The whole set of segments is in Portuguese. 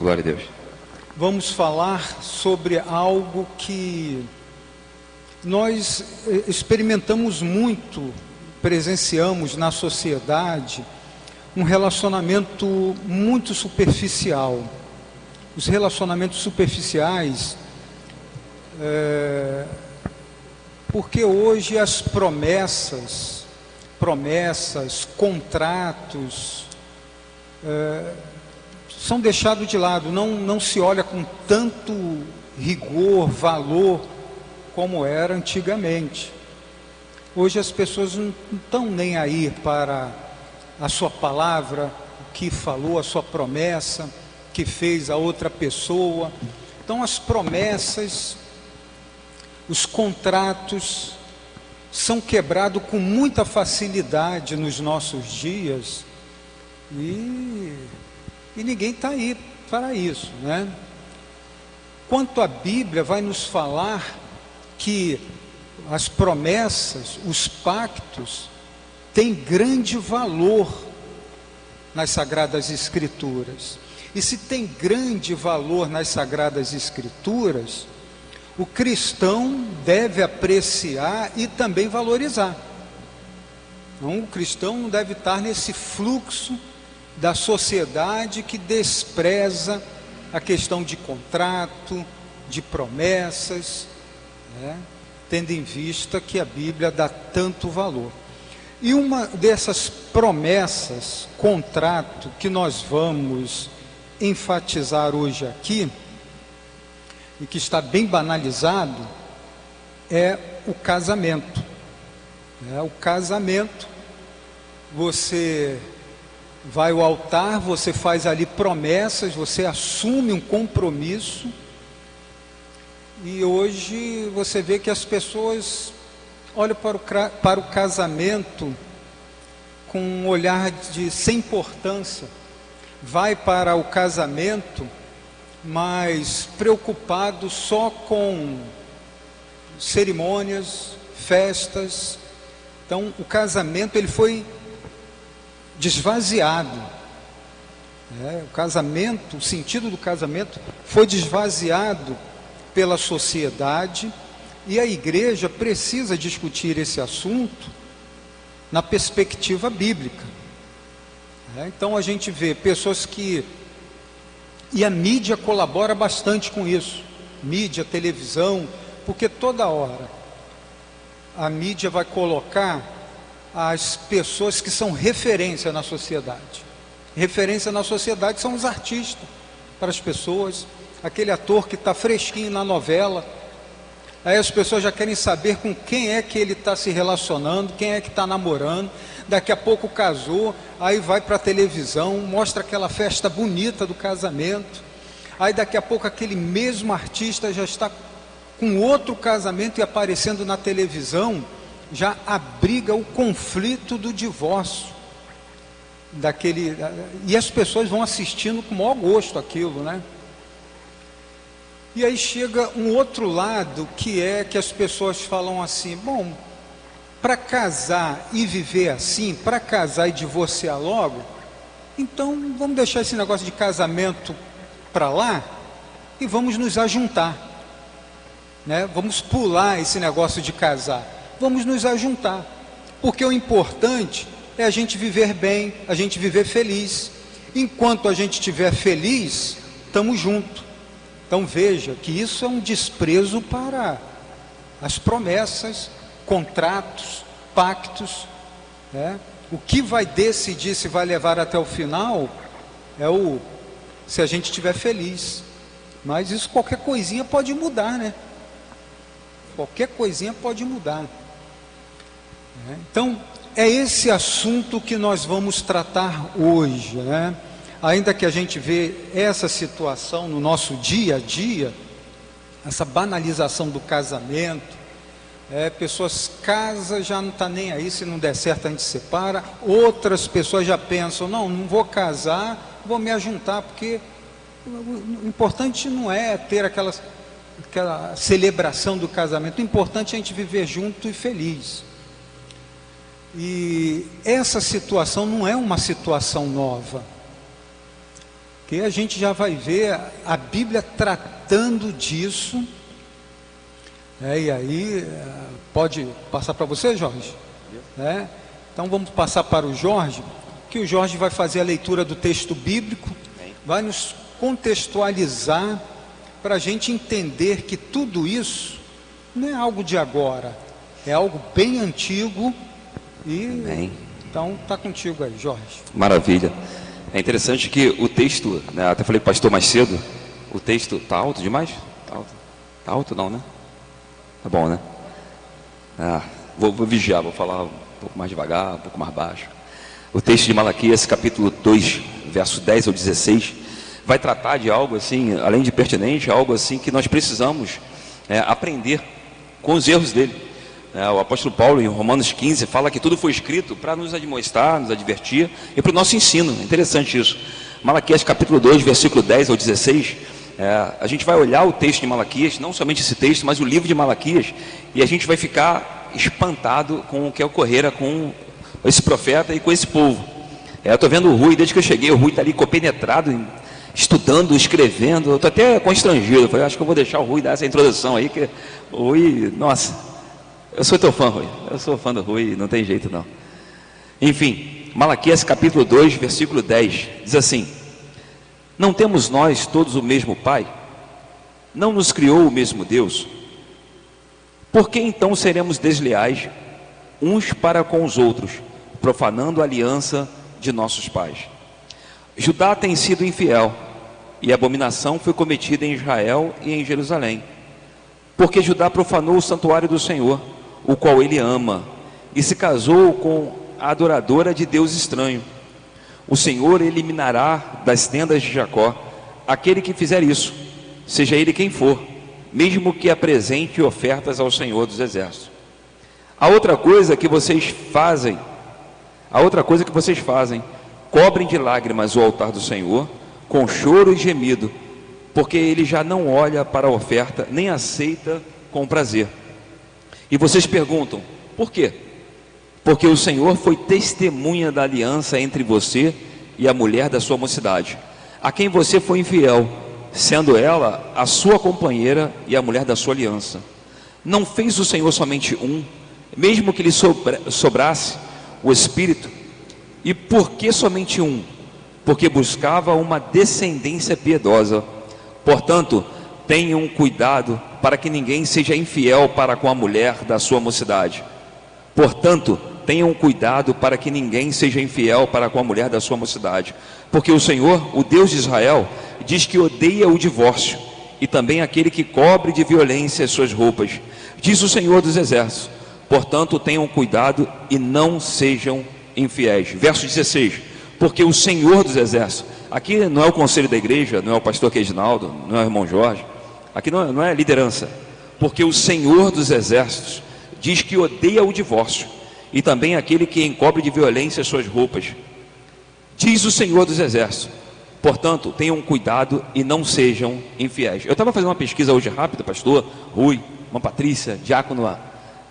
Glória a Deus. Vamos falar sobre algo que nós eh, experimentamos muito, presenciamos na sociedade, um relacionamento muito superficial. Os relacionamentos superficiais, é, porque hoje as promessas, promessas, contratos, é, são deixados de lado, não, não se olha com tanto rigor, valor, como era antigamente. Hoje as pessoas não estão nem aí para a sua palavra, o que falou, a sua promessa, que fez a outra pessoa. Então as promessas, os contratos são quebrados com muita facilidade nos nossos dias e, e ninguém está aí para isso, né? Quanto a Bíblia vai nos falar que as promessas, os pactos, têm grande valor nas Sagradas Escrituras. E se tem grande valor nas Sagradas Escrituras, o cristão deve apreciar e também valorizar. Não, o cristão não deve estar nesse fluxo da sociedade que despreza a questão de contrato, de promessas, né? tendo em vista que a Bíblia dá tanto valor. E uma dessas promessas, contrato, que nós vamos enfatizar hoje aqui, e que está bem banalizado, é o casamento. É, o casamento, você vai ao altar, você faz ali promessas, você assume um compromisso e hoje você vê que as pessoas olham para o, para o casamento com um olhar de sem importância. Vai para o casamento, mas preocupado só com cerimônias, festas. Então, o casamento ele foi desvaziado. É, o casamento, o sentido do casamento foi desvaziado pela sociedade e a igreja precisa discutir esse assunto na perspectiva bíblica. É, então a gente vê pessoas que. E a mídia colabora bastante com isso mídia, televisão, porque toda hora a mídia vai colocar as pessoas que são referência na sociedade. Referência na sociedade são os artistas para as pessoas, aquele ator que está fresquinho na novela. Aí as pessoas já querem saber com quem é que ele está se relacionando, quem é que está namorando. Daqui a pouco casou, aí vai para a televisão, mostra aquela festa bonita do casamento. Aí daqui a pouco aquele mesmo artista já está com outro casamento e aparecendo na televisão, já abriga o conflito do divórcio. Daquele, e as pessoas vão assistindo com maior gosto aquilo, né? E aí chega um outro lado que é que as pessoas falam assim: bom, para casar e viver assim, para casar e divorciar logo, então vamos deixar esse negócio de casamento para lá e vamos nos ajuntar. Né? Vamos pular esse negócio de casar. Vamos nos ajuntar. Porque o importante é a gente viver bem, a gente viver feliz. Enquanto a gente estiver feliz, estamos juntos. Então veja que isso é um desprezo para as promessas, contratos, pactos. Né? O que vai decidir se vai levar até o final é o se a gente estiver feliz. Mas isso qualquer coisinha pode mudar, né? Qualquer coisinha pode mudar. Né? Então, é esse assunto que nós vamos tratar hoje, né? ainda que a gente vê essa situação no nosso dia a dia, essa banalização do casamento, é, pessoas casam, já não está nem aí, se não der certo a gente separa, outras pessoas já pensam, não, não vou casar, vou me ajuntar, porque o importante não é ter aquela, aquela celebração do casamento, o importante é a gente viver junto e feliz. E essa situação não é uma situação nova que a gente já vai ver a Bíblia tratando disso. É, e aí, é, pode passar para você, Jorge? É, então vamos passar para o Jorge, que o Jorge vai fazer a leitura do texto bíblico, vai nos contextualizar para a gente entender que tudo isso não é algo de agora, é algo bem antigo e Amém. então tá contigo aí, Jorge. Maravilha. É interessante que o texto, né, até falei pastor mais cedo, o texto tá alto demais? Tá alto? Tá alto não, né? Tá bom, né? Ah, vou, vou vigiar, vou falar um pouco mais devagar, um pouco mais baixo. O texto de Malaquias, capítulo 2, verso 10 ao 16, vai tratar de algo assim, além de pertinente, algo assim que nós precisamos é, aprender com os erros dele. É, o apóstolo Paulo, em Romanos 15, fala que tudo foi escrito para nos admoestar, nos advertir e para o nosso ensino. É interessante isso. Malaquias capítulo 2, versículo 10 ao 16. É, a gente vai olhar o texto de Malaquias, não somente esse texto, mas o livro de Malaquias, e a gente vai ficar espantado com o que ocorrera com esse profeta e com esse povo. É, eu estou vendo o Rui, desde que eu cheguei, o Rui está ali compenetrado em estudando, escrevendo. Eu estou até constrangido. Eu falei, acho que eu vou deixar o Rui dar essa introdução aí, que o Rui, nossa, eu sou teu fã, Rui. Eu sou fã do Rui, não tem jeito não. Enfim, Malaquias capítulo 2, versículo 10, diz assim: Não temos nós todos o mesmo Pai? Não nos criou o mesmo Deus? Por que então seremos desleais uns para com os outros, profanando a aliança de nossos pais? Judá tem sido infiel, e abominação foi cometida em Israel e em Jerusalém. Porque Judá profanou o santuário do Senhor, o qual ele ama, e se casou com a adoradora de Deus estranho. O Senhor eliminará das tendas de Jacó aquele que fizer isso, seja ele quem for, mesmo que apresente ofertas ao Senhor dos Exércitos. A outra coisa que vocês fazem, a outra coisa que vocês fazem, cobrem de lágrimas o altar do Senhor, com choro e gemido, porque ele já não olha para a oferta, nem aceita com prazer. E vocês perguntam, por quê? Porque o Senhor foi testemunha da aliança entre você e a mulher da sua mocidade, a quem você foi infiel, sendo ela a sua companheira e a mulher da sua aliança. Não fez o Senhor somente um, mesmo que lhe sobrasse o espírito e por que somente um? Porque buscava uma descendência piedosa. Portanto, tenham cuidado para que ninguém seja infiel para com a mulher da sua mocidade. Portanto, tenham cuidado para que ninguém seja infiel para com a mulher da sua mocidade. Porque o Senhor, o Deus de Israel, diz que odeia o divórcio e também aquele que cobre de violência as suas roupas. Diz o Senhor dos Exércitos. Portanto, tenham cuidado e não sejam infiéis. Verso 16: Porque o Senhor dos Exércitos, aqui não é o conselho da igreja, não é o pastor Queginaldo, não é o irmão Jorge, aqui não é, não é liderança, porque o Senhor dos Exércitos diz que odeia o divórcio e também aquele que encobre de violência suas roupas. Diz o Senhor dos Exércitos. Portanto, tenham cuidado e não sejam infiéis. Eu estava fazendo uma pesquisa hoje rápida, pastor Rui, uma Patrícia, diácono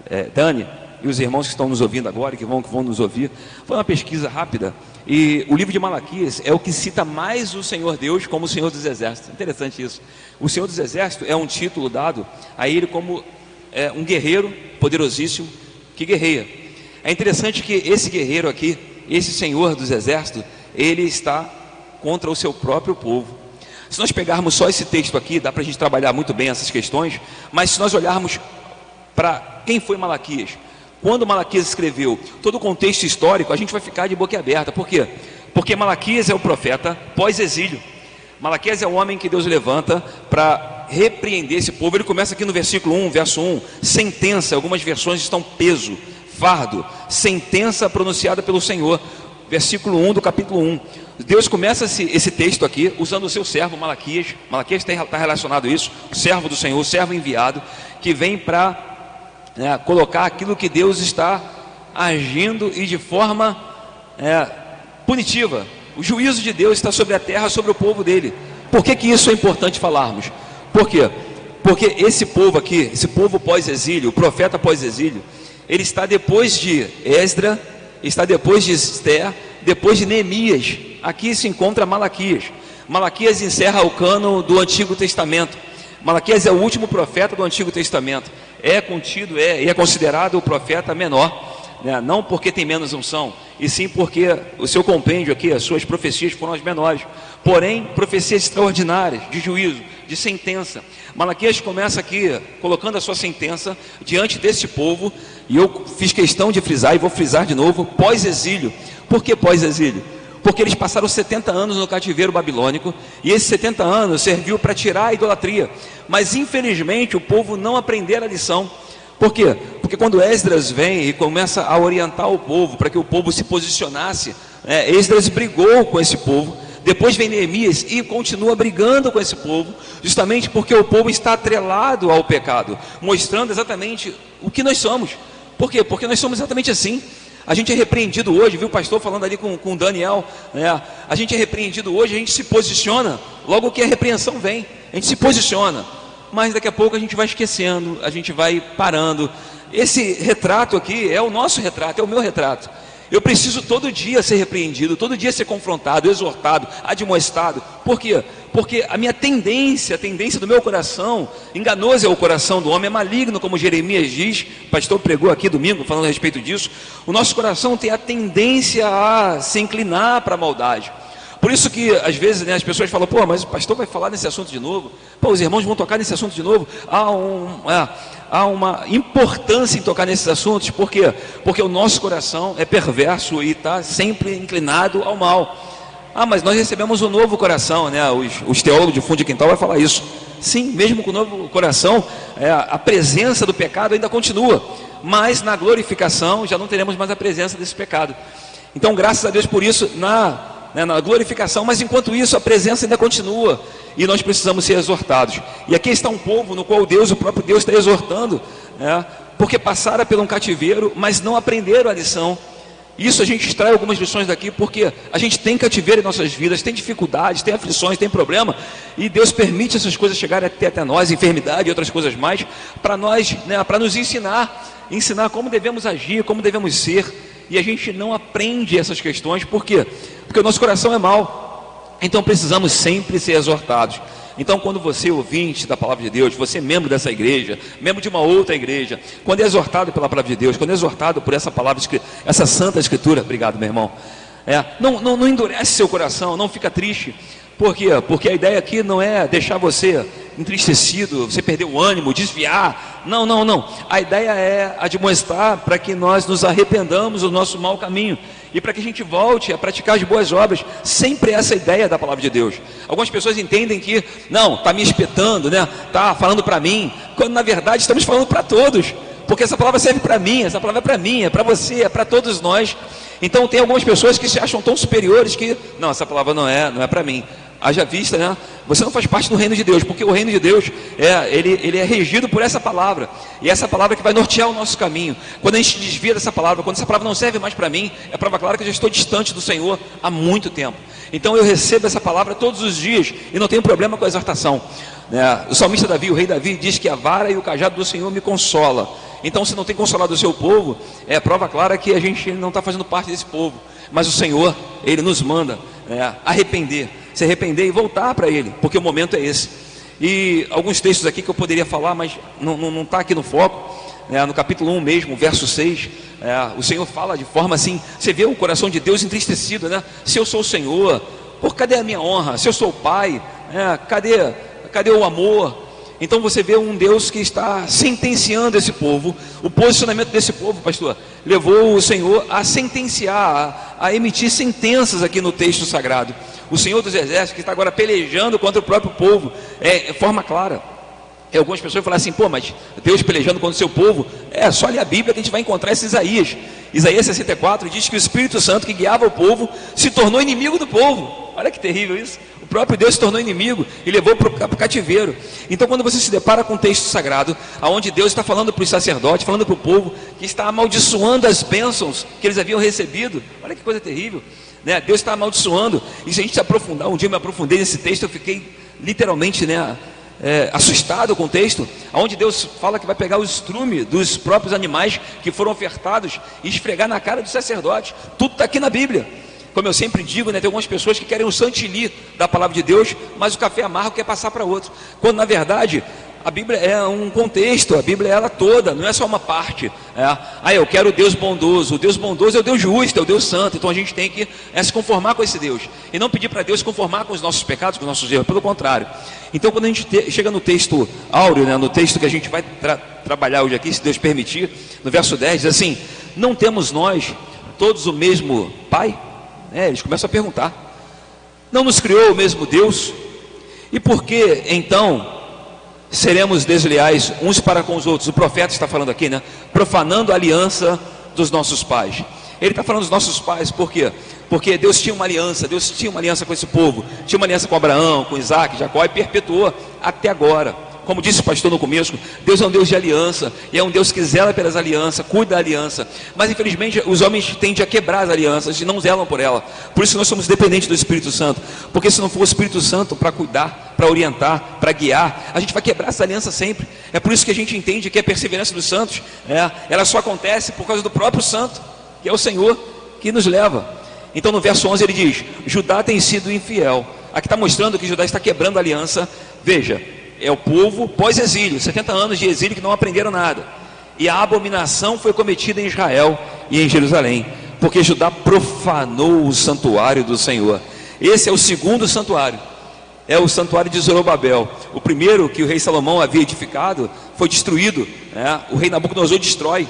é, Dani, e os irmãos que estão nos ouvindo agora, que vão, que vão nos ouvir, foi uma pesquisa rápida. E o livro de Malaquias é o que cita mais o Senhor Deus como o Senhor dos Exércitos. Interessante isso. O Senhor dos Exércitos é um título dado a ele como é, um guerreiro poderosíssimo que guerreia. É interessante que esse guerreiro aqui, esse Senhor dos Exércitos, ele está contra o seu próprio povo. Se nós pegarmos só esse texto aqui, dá para a gente trabalhar muito bem essas questões, mas se nós olharmos para quem foi Malaquias, quando Malaquias escreveu todo o contexto histórico, a gente vai ficar de boca aberta. Por quê? Porque Malaquias é o profeta pós-exílio. Malaquias é o homem que Deus levanta para repreender esse povo. Ele começa aqui no versículo 1, verso 1, sentença, algumas versões estão peso, fardo, sentença pronunciada pelo Senhor. Versículo 1 do capítulo 1. Deus começa esse, esse texto aqui usando o seu servo Malaquias. Malaquias está relacionado a isso, servo do Senhor, servo enviado, que vem para né, colocar aquilo que Deus está agindo e de forma é, punitiva. O juízo de Deus está sobre a terra, sobre o povo dele. Por que, que isso é importante falarmos? Por quê? Porque esse povo aqui, esse povo pós-exílio, o profeta pós-exílio, ele está depois de Esdra, está depois de Esther, depois de Neemias. Aqui se encontra Malaquias. Malaquias encerra o cano do Antigo Testamento. Malaquias é o último profeta do Antigo Testamento. É contido, é, é considerado o profeta menor né? não porque tem menos unção, e sim porque o seu compêndio aqui, as suas profecias foram as menores. Porém, profecias extraordinárias, de juízo, de sentença. Malaquias começa aqui colocando a sua sentença diante desse povo, e eu fiz questão de frisar, e vou frisar de novo, pós-exílio. Por que pós-exílio? Porque eles passaram 70 anos no cativeiro babilônico, e esses 70 anos serviu para tirar a idolatria. Mas infelizmente o povo não aprendeu a lição. Por quê? Porque quando Esdras vem e começa a orientar o povo para que o povo se posicionasse, é, Esdras brigou com esse povo. Depois vem Neemias e continua brigando com esse povo, justamente porque o povo está atrelado ao pecado, mostrando exatamente o que nós somos. Por quê? Porque nós somos exatamente assim. A gente é repreendido hoje, viu o pastor falando ali com, com Daniel, né? a gente é repreendido hoje, a gente se posiciona, logo que a repreensão vem, a gente se posiciona mas daqui a pouco a gente vai esquecendo, a gente vai parando. Esse retrato aqui é o nosso retrato, é o meu retrato. Eu preciso todo dia ser repreendido, todo dia ser confrontado, exortado, admoestado. Por quê? Porque a minha tendência, a tendência do meu coração, enganoso é o coração do homem, é maligno, como Jeremias diz, o pastor pregou aqui domingo falando a respeito disso. O nosso coração tem a tendência a se inclinar para a maldade. Por isso que às vezes né, as pessoas falam, pô, mas o pastor vai falar nesse assunto de novo, pô, os irmãos vão tocar nesse assunto de novo. Há, um, é, há uma importância em tocar nesses assuntos, por quê? Porque o nosso coração é perverso e está sempre inclinado ao mal. Ah, mas nós recebemos um novo coração, né? Os, os teólogos de fundo de quintal vai falar isso. Sim, mesmo com o novo coração, é, a presença do pecado ainda continua, mas na glorificação já não teremos mais a presença desse pecado. Então, graças a Deus por isso, na né, na glorificação, mas enquanto isso a presença ainda continua e nós precisamos ser exortados. E aqui está um povo no qual Deus, o próprio Deus, está exortando, né, porque passaram pelo um cativeiro, mas não aprenderam a lição. Isso a gente extrai algumas lições daqui, porque a gente tem cativeiro em nossas vidas, tem dificuldades, tem aflições, tem problema, e Deus permite essas coisas chegarem até, até nós, enfermidade e outras coisas mais, para nós, né, para nos ensinar, ensinar como devemos agir, como devemos ser, e a gente não aprende essas questões, por quê? Porque o nosso coração é mau. Então precisamos sempre ser exortados. Então, quando você, ouvinte da palavra de Deus, você é membro dessa igreja, membro de uma outra igreja, quando é exortado pela palavra de Deus, quando é exortado por essa palavra, essa santa escritura, obrigado, meu irmão, é, não, não, não endurece seu coração, não fica triste. Por quê? Porque a ideia aqui não é deixar você entristecido, você perder o ânimo, desviar. Não, não, não. A ideia é admoestar para que nós nos arrependamos do nosso mau caminho e para que a gente volte a praticar as boas obras. Sempre essa ideia da palavra de Deus. Algumas pessoas entendem que, não, está me espetando, né? Está falando para mim, quando na verdade estamos falando para todos. Porque essa palavra serve para mim, essa palavra é para mim, é para você, é para todos nós. Então tem algumas pessoas que se acham tão superiores que, não, essa palavra não é, não é para mim haja vista, né? Você não faz parte do reino de Deus, porque o reino de Deus é, ele, ele é regido por essa palavra, e essa palavra que vai nortear o nosso caminho. Quando a gente desvia dessa palavra, quando essa palavra não serve mais para mim, é prova clara que eu já estou distante do Senhor há muito tempo. Então eu recebo essa palavra todos os dias e não tenho problema com a exortação. Né? O salmista Davi, o rei Davi, diz que a vara e o cajado do Senhor me consola. Então, se não tem consolado o seu povo, é prova clara que a gente não está fazendo parte desse povo. Mas o Senhor, Ele nos manda né, arrepender se arrepender e voltar para Ele, porque o momento é esse. E alguns textos aqui que eu poderia falar, mas não está aqui no foco. É, no capítulo 1 mesmo, verso 6, é, o Senhor fala de forma assim: você vê o coração de Deus entristecido, né? Se eu sou o Senhor, por cadê a minha honra? Se eu sou o Pai, é, cadê, cadê o amor? Então você vê um Deus que está sentenciando esse povo. O posicionamento desse povo, pastor, levou o Senhor a sentenciar, a, a emitir sentenças aqui no texto sagrado o Senhor dos Exércitos, que está agora pelejando contra o próprio povo, é, é forma clara. E algumas pessoas falam assim, pô, mas Deus pelejando contra o seu povo, é só ler a Bíblia que a gente vai encontrar esse Isaías. Isaías 64 diz que o Espírito Santo que guiava o povo se tornou inimigo do povo. Olha que terrível isso. O próprio Deus se tornou inimigo e levou para o cativeiro. Então, quando você se depara com um texto sagrado, onde Deus está falando para os sacerdotes, falando para o povo, que está amaldiçoando as bênçãos que eles haviam recebido, olha que coisa terrível. Né? Deus está amaldiçoando. E se a gente se aprofundar, um dia eu me aprofundei nesse texto, eu fiquei literalmente né, é, assustado com o texto, onde Deus fala que vai pegar o estrume dos próprios animais que foram ofertados e esfregar na cara do sacerdote. Tudo está aqui na Bíblia. Como eu sempre digo, né, tem algumas pessoas que querem o chantilly da palavra de Deus, mas o café amargo quer passar para outro. Quando na verdade a Bíblia é um contexto, a Bíblia é ela toda, não é só uma parte. É, ah, eu quero o Deus bondoso. O Deus bondoso é o Deus justo, é o Deus santo. Então a gente tem que é, se conformar com esse Deus. E não pedir para Deus se conformar com os nossos pecados, com os nossos erros, pelo contrário. Então quando a gente te, chega no texto áureo, né, no texto que a gente vai tra trabalhar hoje aqui, se Deus permitir, no verso 10, diz assim: Não temos nós todos o mesmo Pai? É, eles começam a perguntar. Não nos criou o mesmo Deus? E por que então seremos desleais uns para com os outros. O profeta está falando aqui, né? Profanando a aliança dos nossos pais. Ele está falando dos nossos pais, por quê? Porque Deus tinha uma aliança, Deus tinha uma aliança com esse povo, tinha uma aliança com Abraão, com Isaac, Jacó e perpetuou até agora. Como disse o pastor no começo, Deus é um Deus de aliança, e é um Deus que zela pelas alianças, cuida da aliança. Mas infelizmente os homens tendem a quebrar as alianças e não zelam por ela. Por isso nós somos dependentes do Espírito Santo. Porque se não for o Espírito Santo para cuidar, para orientar, para guiar, a gente vai quebrar essa aliança sempre. É por isso que a gente entende que a perseverança dos santos, é, ela só acontece por causa do próprio santo, que é o Senhor que nos leva. Então no verso 11 ele diz: Judá tem sido infiel. Aqui está mostrando que Judá está quebrando a aliança. Veja, é o povo pós-exílio, 70 anos de exílio que não aprenderam nada. E a abominação foi cometida em Israel e em Jerusalém, porque Judá profanou o santuário do Senhor. Esse é o segundo santuário. É o santuário de Zorobabel. O primeiro que o rei Salomão havia edificado foi destruído. Né? O rei Nabucodonosor destrói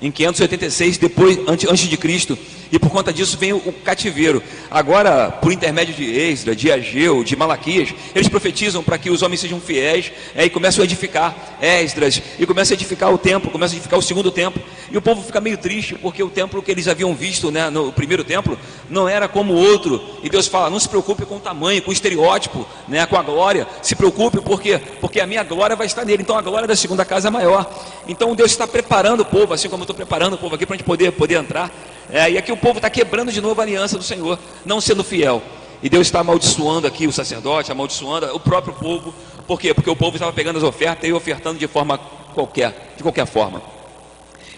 em 586 depois antes de Cristo e por conta disso vem o cativeiro. Agora, por intermédio de Esdra, de Ageu, de Malaquias, eles profetizam para que os homens sejam fiéis é, e começam a edificar Esdras e começam a edificar o templo, começam a edificar o segundo templo. E o povo fica meio triste porque o templo que eles haviam visto né, no primeiro templo não era como o outro. E Deus fala: não se preocupe com o tamanho, com o estereótipo, né, com a glória. Se preocupe porque porque a minha glória vai estar nele. Então a glória da segunda casa é maior. Então Deus está preparando o povo, assim como eu estou preparando o povo aqui para a gente poder poder entrar. É, e aqui o povo está quebrando de novo a aliança do Senhor, não sendo fiel. E Deus está amaldiçoando aqui o sacerdote, amaldiçoando o próprio povo. Por quê? Porque o povo estava pegando as ofertas e ofertando de forma qualquer, de qualquer forma.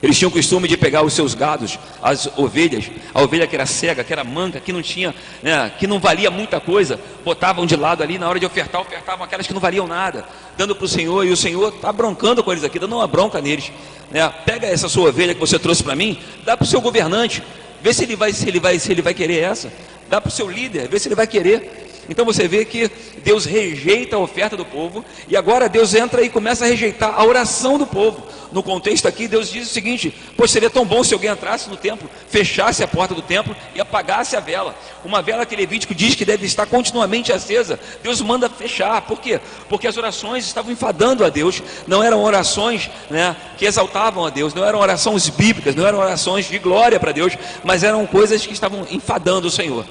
Eles tinham o costume de pegar os seus gados, as ovelhas, a ovelha que era cega, que era manca, que não tinha, né, que não valia muita coisa, botavam de lado ali na hora de ofertar, ofertavam aquelas que não valiam nada, dando para o Senhor, e o Senhor está broncando com eles aqui, dando uma bronca neles. Né? Pega essa sua ovelha que você trouxe para mim, dá para o seu governante, vê se ele vai, se ele vai, se ele vai querer essa, dá para o seu líder, vê se ele vai querer. Então você vê que Deus rejeita a oferta do povo e agora Deus entra e começa a rejeitar a oração do povo. No contexto aqui, Deus diz o seguinte: Pois seria tão bom se alguém entrasse no templo, fechasse a porta do templo e apagasse a vela. Uma vela que Levítico diz que deve estar continuamente acesa. Deus manda fechar. Por quê? Porque as orações estavam enfadando a Deus. Não eram orações né, que exaltavam a Deus, não eram orações bíblicas, não eram orações de glória para Deus, mas eram coisas que estavam enfadando o Senhor.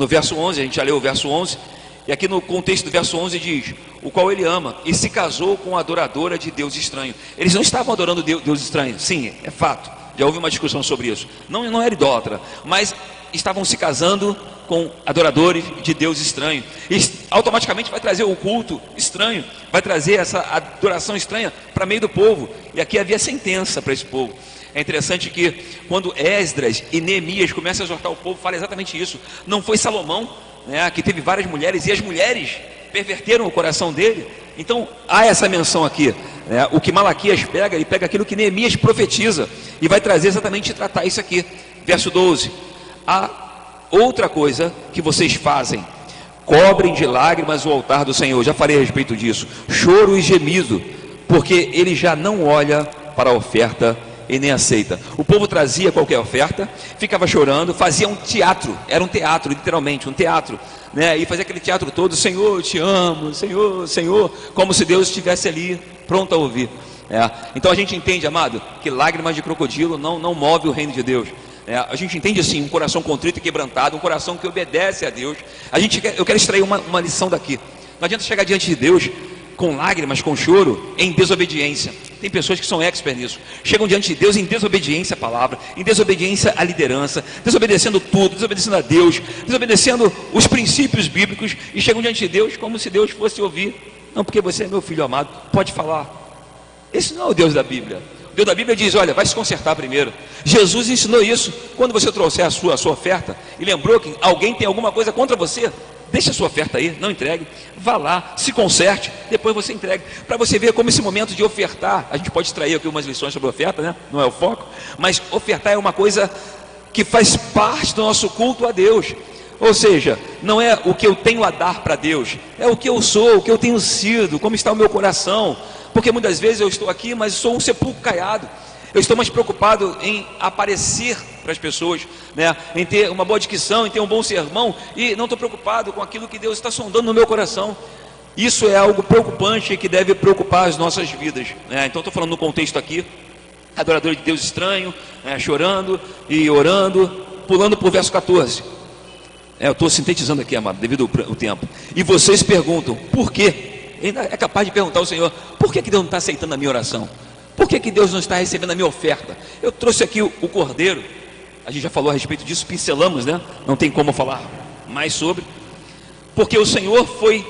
No verso 11, a gente já leu o verso 11, e aqui no contexto do verso 11 diz: O qual ele ama, e se casou com a adoradora de Deus estranho. Eles não estavam adorando Deus estranho, sim, é fato, já houve uma discussão sobre isso. Não, não era idólatra, mas estavam se casando com adoradores de Deus estranho. E automaticamente vai trazer o culto estranho, vai trazer essa adoração estranha para meio do povo. E aqui havia sentença para esse povo. É interessante que quando Esdras e Neemias começam a exortar o povo, fala exatamente isso. Não foi Salomão, né, que teve várias mulheres, e as mulheres perverteram o coração dele. Então há essa menção aqui. Né, o que Malaquias pega, ele pega aquilo que Neemias profetiza e vai trazer exatamente tratar isso aqui. Verso 12. Há outra coisa que vocês fazem. Cobrem de lágrimas o altar do Senhor. Já falei a respeito disso. Choro e gemido, porque ele já não olha para a oferta e nem aceita. O povo trazia qualquer oferta, ficava chorando, fazia um teatro, era um teatro, literalmente, um teatro, né? E fazia aquele teatro todo, Senhor, eu te amo, Senhor, Senhor, como se Deus estivesse ali, pronto a ouvir. É. Então a gente entende, amado, que lágrimas de crocodilo não, não move o reino de Deus. É, a gente entende assim, um coração contrito e quebrantado, um coração que obedece a Deus. A gente eu quero extrair uma, uma lição daqui. Não adianta chegar diante de Deus com lágrimas, com choro, em desobediência. Tem pessoas que são experts nisso. Chegam diante de Deus em desobediência à palavra, em desobediência à liderança, desobedecendo tudo, desobedecendo a Deus, desobedecendo os princípios bíblicos e chegam diante de Deus como se Deus fosse ouvir. Não, porque você é meu filho amado, pode falar. Esse não é o Deus da Bíblia. Deus da Bíblia diz: olha, vai se consertar primeiro. Jesus ensinou isso. Quando você trouxer a sua, a sua oferta e lembrou que alguém tem alguma coisa contra você, deixa a sua oferta aí, não entregue. Vá lá, se conserte, depois você entregue. Para você ver como esse momento de ofertar, a gente pode extrair aqui umas lições sobre oferta, né? Não é o foco, mas ofertar é uma coisa que faz parte do nosso culto a Deus. Ou seja, não é o que eu tenho a dar para Deus, é o que eu sou, o que eu tenho sido, como está o meu coração. Porque muitas vezes eu estou aqui, mas sou um sepulcro caiado. Eu estou mais preocupado em aparecer para as pessoas, né? em ter uma boa dicção, em ter um bom sermão, e não estou preocupado com aquilo que Deus está sondando no meu coração. Isso é algo preocupante que deve preocupar as nossas vidas. Né? Então estou falando no contexto aqui, adorador de Deus estranho, né? chorando e orando, pulando para o verso 14. É, eu estou sintetizando aqui, amado, devido ao tempo. E vocês perguntam, por quê? Ainda é capaz de perguntar ao Senhor, por que, que Deus não está aceitando a minha oração? Por que, que Deus não está recebendo a minha oferta? Eu trouxe aqui o, o cordeiro, a gente já falou a respeito disso, pincelamos, né? Não tem como falar mais sobre. Porque o Senhor foi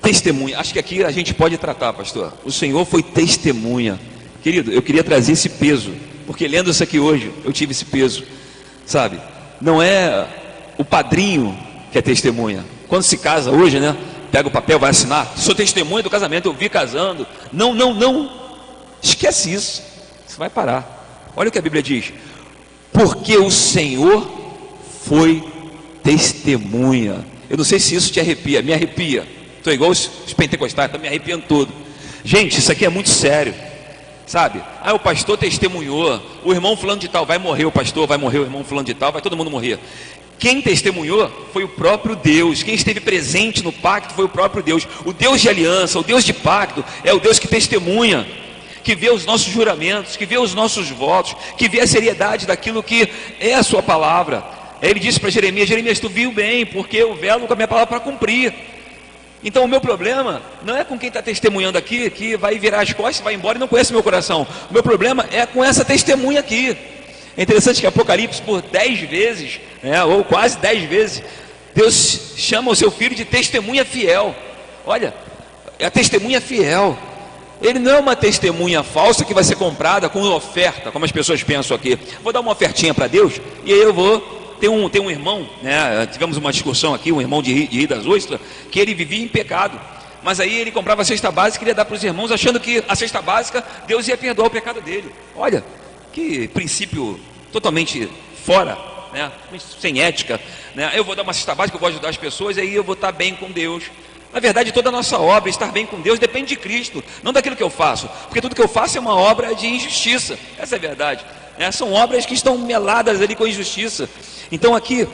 testemunha. Acho que aqui a gente pode tratar, pastor. O Senhor foi testemunha. Querido, eu queria trazer esse peso, porque lendo isso aqui hoje, eu tive esse peso, sabe? Não é o padrinho que é testemunha. Quando se casa hoje, né? Pega o papel, vai assinar. Sou testemunha do casamento, eu vi casando. Não, não, não. Esquece isso. Você vai parar. Olha o que a Bíblia diz. Porque o Senhor foi testemunha. Eu não sei se isso te arrepia, me arrepia. Estou igual os, os pentecostais, estou me arrepiando todo. Gente, isso aqui é muito sério. Sabe? Ah, o pastor testemunhou, o irmão fulano de tal vai morrer, o pastor vai morrer, o irmão fulano de tal, vai todo mundo morrer. Quem testemunhou foi o próprio Deus. Quem esteve presente no pacto foi o próprio Deus. O Deus de aliança, o Deus de pacto, é o Deus que testemunha, que vê os nossos juramentos, que vê os nossos votos, que vê a seriedade daquilo que é a sua palavra. Ele disse para Jeremias: Jeremias, tu viu bem, porque eu velo com a minha palavra para cumprir. Então o meu problema não é com quem está testemunhando aqui, que vai virar as costas, vai embora e não conhece meu coração. O meu problema é com essa testemunha aqui. É interessante que Apocalipse, por dez vezes, né, ou quase dez vezes, Deus chama o seu filho de testemunha fiel. Olha, é a testemunha fiel. Ele não é uma testemunha falsa que vai ser comprada com oferta, como as pessoas pensam aqui. Vou dar uma ofertinha para Deus e aí eu vou. Tem um, tem um irmão, né, tivemos uma discussão aqui, um irmão de, de Rio das Ostras, que ele vivia em pecado. Mas aí ele comprava a cesta básica e queria dar para os irmãos, achando que a cesta básica Deus ia perdoar o pecado dele. Olha, que princípio totalmente fora, né? sem ética. Né? Eu vou dar uma cesta básica, eu vou ajudar as pessoas, aí eu vou estar bem com Deus. Na verdade, toda a nossa obra, estar bem com Deus, depende de Cristo, não daquilo que eu faço, porque tudo que eu faço é uma obra de injustiça, essa é a verdade. Né? São obras que estão meladas ali com injustiça. Então, aqui,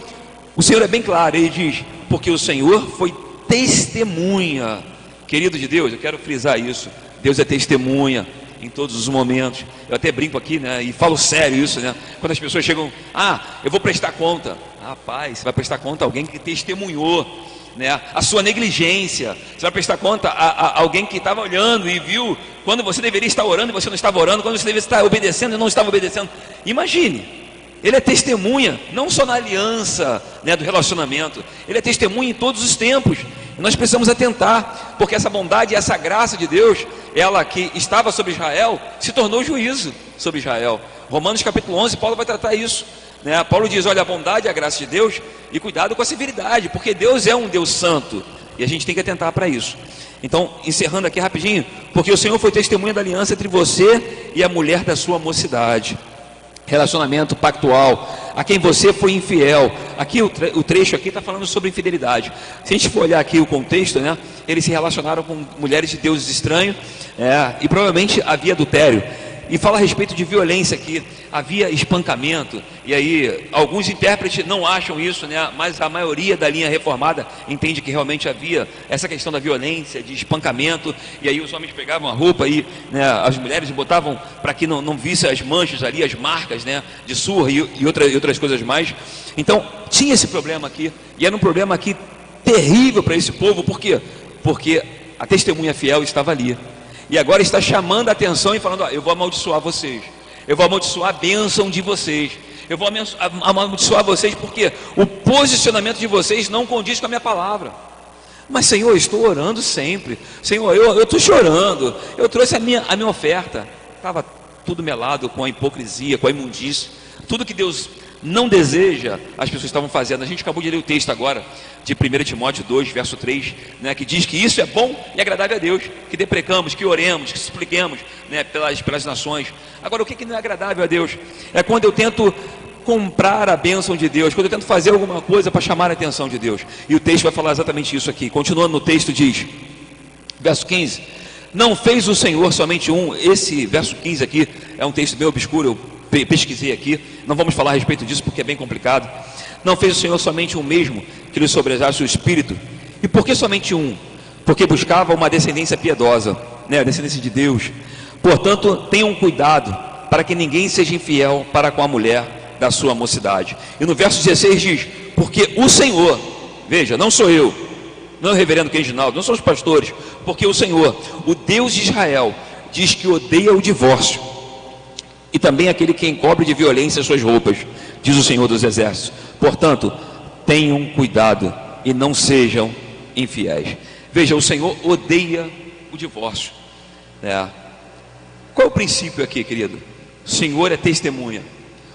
o Senhor é bem claro, ele diz: porque o Senhor foi testemunha, querido de Deus, eu quero frisar isso. Deus é testemunha, em todos os momentos. Eu até brinco aqui, né? E falo sério isso, né? Quando as pessoas chegam, ah, eu vou prestar conta. Rapaz, você vai prestar conta a alguém que testemunhou, né? A sua negligência. Você vai prestar conta a, a alguém que estava olhando e viu quando você deveria estar orando e você não estava orando, quando você deveria estar obedecendo e não estava obedecendo. Imagine. Ele é testemunha, não só na aliança né, do relacionamento, ele é testemunha em todos os tempos. Nós precisamos atentar, porque essa bondade essa graça de Deus, ela que estava sobre Israel, se tornou juízo sobre Israel. Romanos capítulo 11, Paulo vai tratar isso. Né? Paulo diz: olha, a bondade e a graça de Deus, e cuidado com a severidade, porque Deus é um Deus santo, e a gente tem que atentar para isso. Então, encerrando aqui rapidinho, porque o Senhor foi testemunha da aliança entre você e a mulher da sua mocidade relacionamento pactual, a quem você foi infiel. Aqui o, tre o trecho aqui está falando sobre infidelidade. Se a gente for olhar aqui o contexto, né, eles se relacionaram com mulheres de deuses estranhos é, e provavelmente havia adultério. E fala a respeito de violência aqui, havia espancamento, e aí alguns intérpretes não acham isso, né? mas a maioria da linha reformada entende que realmente havia essa questão da violência, de espancamento, e aí os homens pegavam a roupa e né, as mulheres botavam para que não, não visse as manchas ali, as marcas né, de surra e, e, outra, e outras coisas mais. Então tinha esse problema aqui, e era um problema aqui terrível para esse povo, por quê? Porque a testemunha fiel estava ali. E agora está chamando a atenção e falando: ó, eu vou amaldiçoar vocês. Eu vou amaldiçoar a bênção de vocês. Eu vou amaldiçoar vocês porque o posicionamento de vocês não condiz com a minha palavra. Mas, Senhor, eu estou orando sempre. Senhor, eu estou chorando. Eu trouxe a minha, a minha oferta. Estava tudo melado com a hipocrisia, com a imundícia. Tudo que Deus não deseja, as pessoas estavam fazendo. A gente acabou de ler o texto agora de 1 Timóteo 2, verso 3, né, que diz que isso é bom e agradável a Deus, que deprecamos, que oremos, que supliquemos né, pelas, pelas nações. Agora, o que, que não é agradável a Deus? É quando eu tento comprar a bênção de Deus, quando eu tento fazer alguma coisa para chamar a atenção de Deus. E o texto vai falar exatamente isso aqui. Continuando no texto, diz, verso 15: Não fez o Senhor somente um. Esse verso 15 aqui é um texto meio obscuro, eu pesquisei aqui. Não vamos falar a respeito disso porque é bem complicado. Não fez o Senhor somente um mesmo que lhe sobrejasse o espírito. E por que somente um? Porque buscava uma descendência piedosa, né? a descendência de Deus. Portanto, tenham cuidado para que ninguém seja infiel para com a mulher da sua mocidade. E no verso 16 diz: Porque o Senhor, veja, não sou eu, não é o reverendo não são os pastores, porque o Senhor, o Deus de Israel, diz que odeia o divórcio e também aquele que encobre de violência suas roupas, diz o Senhor dos Exércitos. Portanto, tenham cuidado e não sejam infiéis. Veja, o Senhor odeia o divórcio. Né? Qual é o princípio aqui, querido? O Senhor é testemunha.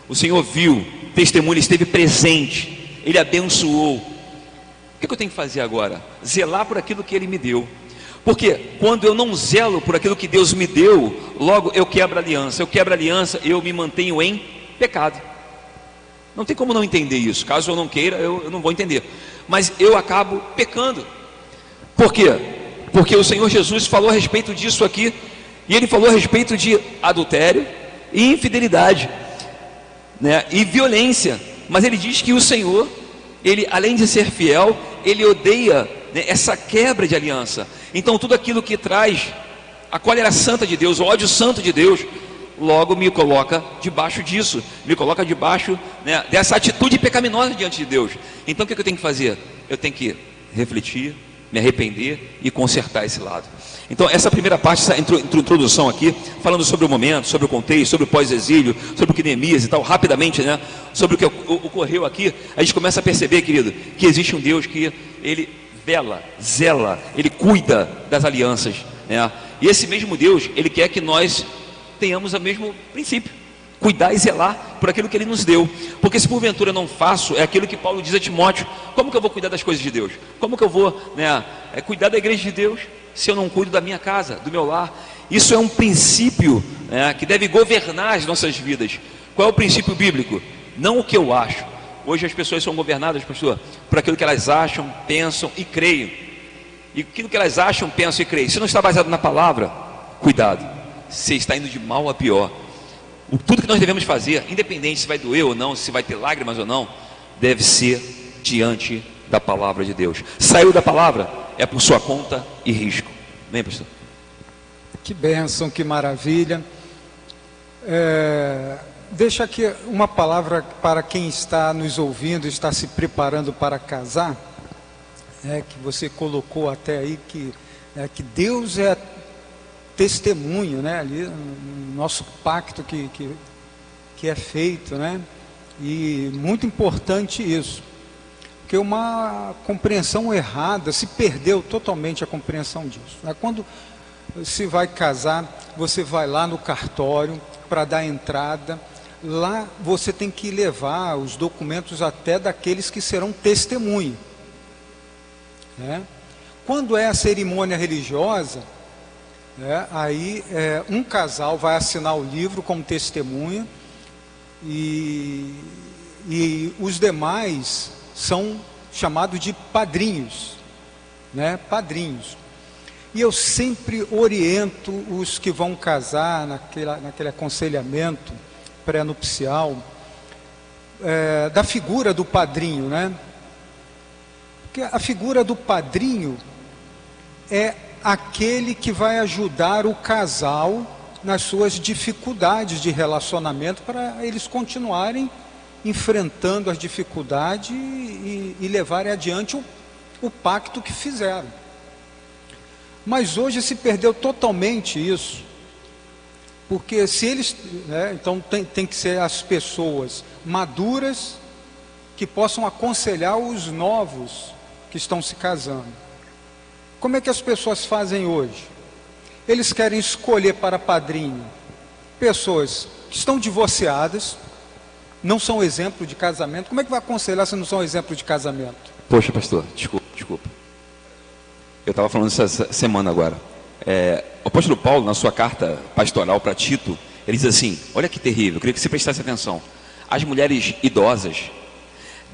O Senhor viu, testemunha, esteve presente, Ele abençoou. O que eu tenho que fazer agora? Zelar por aquilo que Ele me deu. Porque quando eu não zelo por aquilo que Deus me deu, logo eu quebro a aliança. Eu quebro a aliança, eu me mantenho em pecado. Não tem como não entender isso. Caso eu não queira, eu, eu não vou entender. Mas eu acabo pecando. Por quê? Porque o Senhor Jesus falou a respeito disso aqui. E ele falou a respeito de adultério e infidelidade, né? E violência. Mas ele diz que o Senhor, ele além de ser fiel, ele odeia né, essa quebra de aliança. Então, tudo aquilo que traz a cólera santa de Deus, o ódio santo de Deus, logo me coloca debaixo disso, me coloca debaixo né, dessa atitude pecaminosa diante de Deus. Então, o que eu tenho que fazer? Eu tenho que refletir, me arrepender e consertar esse lado. Então, essa primeira parte, essa introdução aqui, falando sobre o momento, sobre o contexto, sobre o pós-exílio, sobre o que Neemias e tal, rapidamente, né? Sobre o que ocorreu aqui, a gente começa a perceber, querido, que existe um Deus que ele vela, zela, ele cuida das alianças. Né? E esse mesmo Deus, ele quer que nós tenhamos o mesmo princípio. Cuidar e zelar por aquilo que ele nos deu. Porque se porventura não faço, é aquilo que Paulo diz a Timóteo: como que eu vou cuidar das coisas de Deus? Como que eu vou né, é cuidar da igreja de Deus se eu não cuido da minha casa, do meu lar? Isso é um princípio né, que deve governar as nossas vidas. Qual é o princípio bíblico? Não o que eu acho, Hoje as pessoas são governadas, pastor, por aquilo que elas acham, pensam e creem. E aquilo que elas acham, pensam e creem. Se não está baseado na palavra, cuidado. Você está indo de mal a pior. O, tudo que nós devemos fazer, independente se vai doer ou não, se vai ter lágrimas ou não, deve ser diante da palavra de Deus. Saiu da palavra, é por sua conta e risco. Vem, pastor. Que bênção, que maravilha. É, Deixa aqui uma palavra para quem está nos ouvindo, está se preparando para casar, é, que você colocou até aí que, é, que Deus é testemunho, né, ali no nosso pacto que, que, que é feito, né, e muito importante isso, porque uma compreensão errada, se perdeu totalmente a compreensão disso. Né? Quando se vai casar, você vai lá no cartório para dar entrada, lá você tem que levar os documentos até daqueles que serão testemunho. Né? Quando é a cerimônia religiosa, né, aí é, um casal vai assinar o livro como testemunha e, e os demais são chamados de padrinhos, né, padrinhos. E eu sempre oriento os que vão casar naquele, naquele aconselhamento, pré-nupcial, é, da figura do padrinho, né? Porque a figura do padrinho é aquele que vai ajudar o casal nas suas dificuldades de relacionamento para eles continuarem enfrentando as dificuldades e, e levarem adiante o, o pacto que fizeram. Mas hoje se perdeu totalmente isso. Porque se eles. Né, então tem, tem que ser as pessoas maduras que possam aconselhar os novos que estão se casando. Como é que as pessoas fazem hoje? Eles querem escolher para padrinho pessoas que estão divorciadas, não são exemplo de casamento. Como é que vai aconselhar se não são exemplo de casamento? Poxa, pastor, desculpa, desculpa. Eu estava falando essa semana agora. É, o apóstolo Paulo, na sua carta pastoral para Tito, ele diz assim: Olha que terrível, eu queria que você prestasse atenção. As mulheres idosas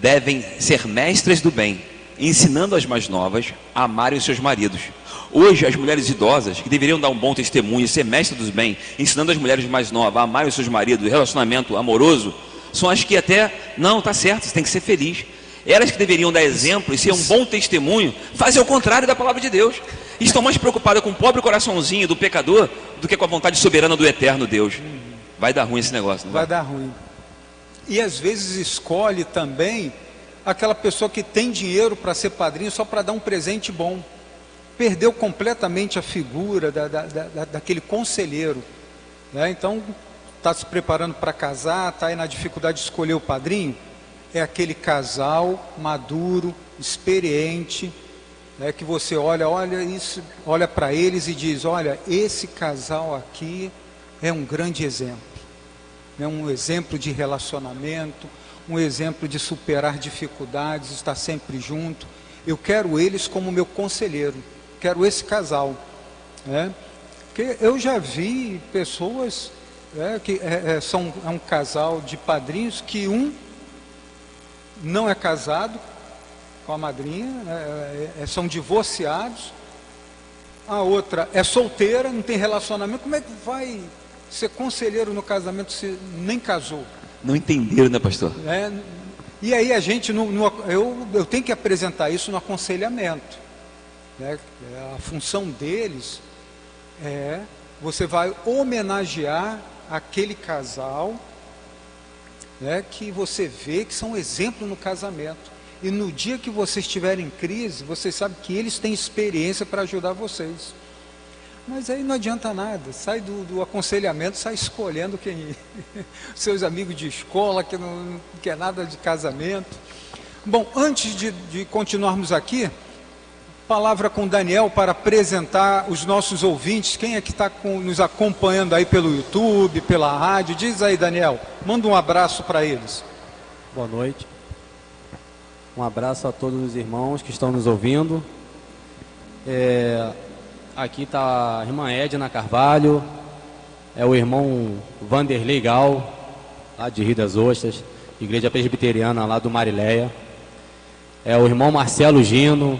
devem ser mestras do bem, ensinando as mais novas a amarem os seus maridos. Hoje, as mulheres idosas, que deveriam dar um bom testemunho, ser mestras do bem, ensinando as mulheres mais novas a amarem os seus maridos, relacionamento amoroso, são as que até, não, tá certo, você tem que ser feliz. Elas que deveriam dar exemplo e ser um bom testemunho, fazem o contrário da palavra de Deus. Estão mais preocupadas com o pobre coraçãozinho do pecador do que com a vontade soberana do eterno Deus. Vai dar ruim esse negócio, não vai? Vai dar ruim. E às vezes escolhe também aquela pessoa que tem dinheiro para ser padrinho só para dar um presente bom. Perdeu completamente a figura da, da, da, daquele conselheiro. Né? Então, está se preparando para casar, está aí na dificuldade de escolher o padrinho. É aquele casal maduro, experiente, né, que você olha, olha isso, olha para eles e diz, olha, esse casal aqui é um grande exemplo, é um exemplo de relacionamento, um exemplo de superar dificuldades, estar sempre junto. Eu quero eles como meu conselheiro, quero esse casal. Né? Porque eu já vi pessoas é, que é, são é um casal de padrinhos que um não é casado com a madrinha, né, é, é, são divorciados, a outra é solteira, não tem relacionamento. Como é que vai ser conselheiro no casamento se nem casou? Não entenderam, né, pastor? É, e aí a gente, no, no, eu, eu tenho que apresentar isso no aconselhamento. Né? A função deles é, você vai homenagear aquele casal né, que você vê que são exemplo no casamento. E no dia que você estiver em crise, você sabe que eles têm experiência para ajudar vocês. Mas aí não adianta nada, sai do, do aconselhamento, sai escolhendo quem. seus amigos de escola, que não quer nada de casamento. Bom, antes de, de continuarmos aqui, palavra com Daniel para apresentar os nossos ouvintes. Quem é que está nos acompanhando aí pelo YouTube, pela rádio? Diz aí, Daniel. Manda um abraço para eles. Boa noite. Um abraço a todos os irmãos que estão nos ouvindo. É, Aqui está a irmã Edna Carvalho, é o irmão Vanderlei Gal, lá de Rio das Ostras, igreja presbiteriana lá do Marileia. É o irmão Marcelo Gino,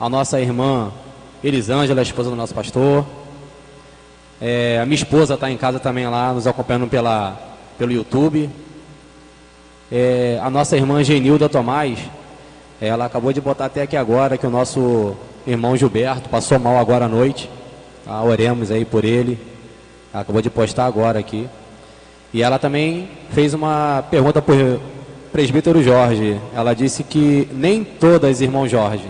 a nossa irmã Elisângela, a esposa do nosso pastor. É, a minha esposa está em casa também lá, nos acompanhando pela, pelo YouTube. É, a nossa irmã Genilda Tomás, ela acabou de botar até aqui agora que o nosso irmão Gilberto, passou mal agora à noite. Tá? Oremos aí por ele. Acabou de postar agora aqui. E ela também fez uma pergunta para o presbítero Jorge. Ela disse que nem todas irmão Jorge,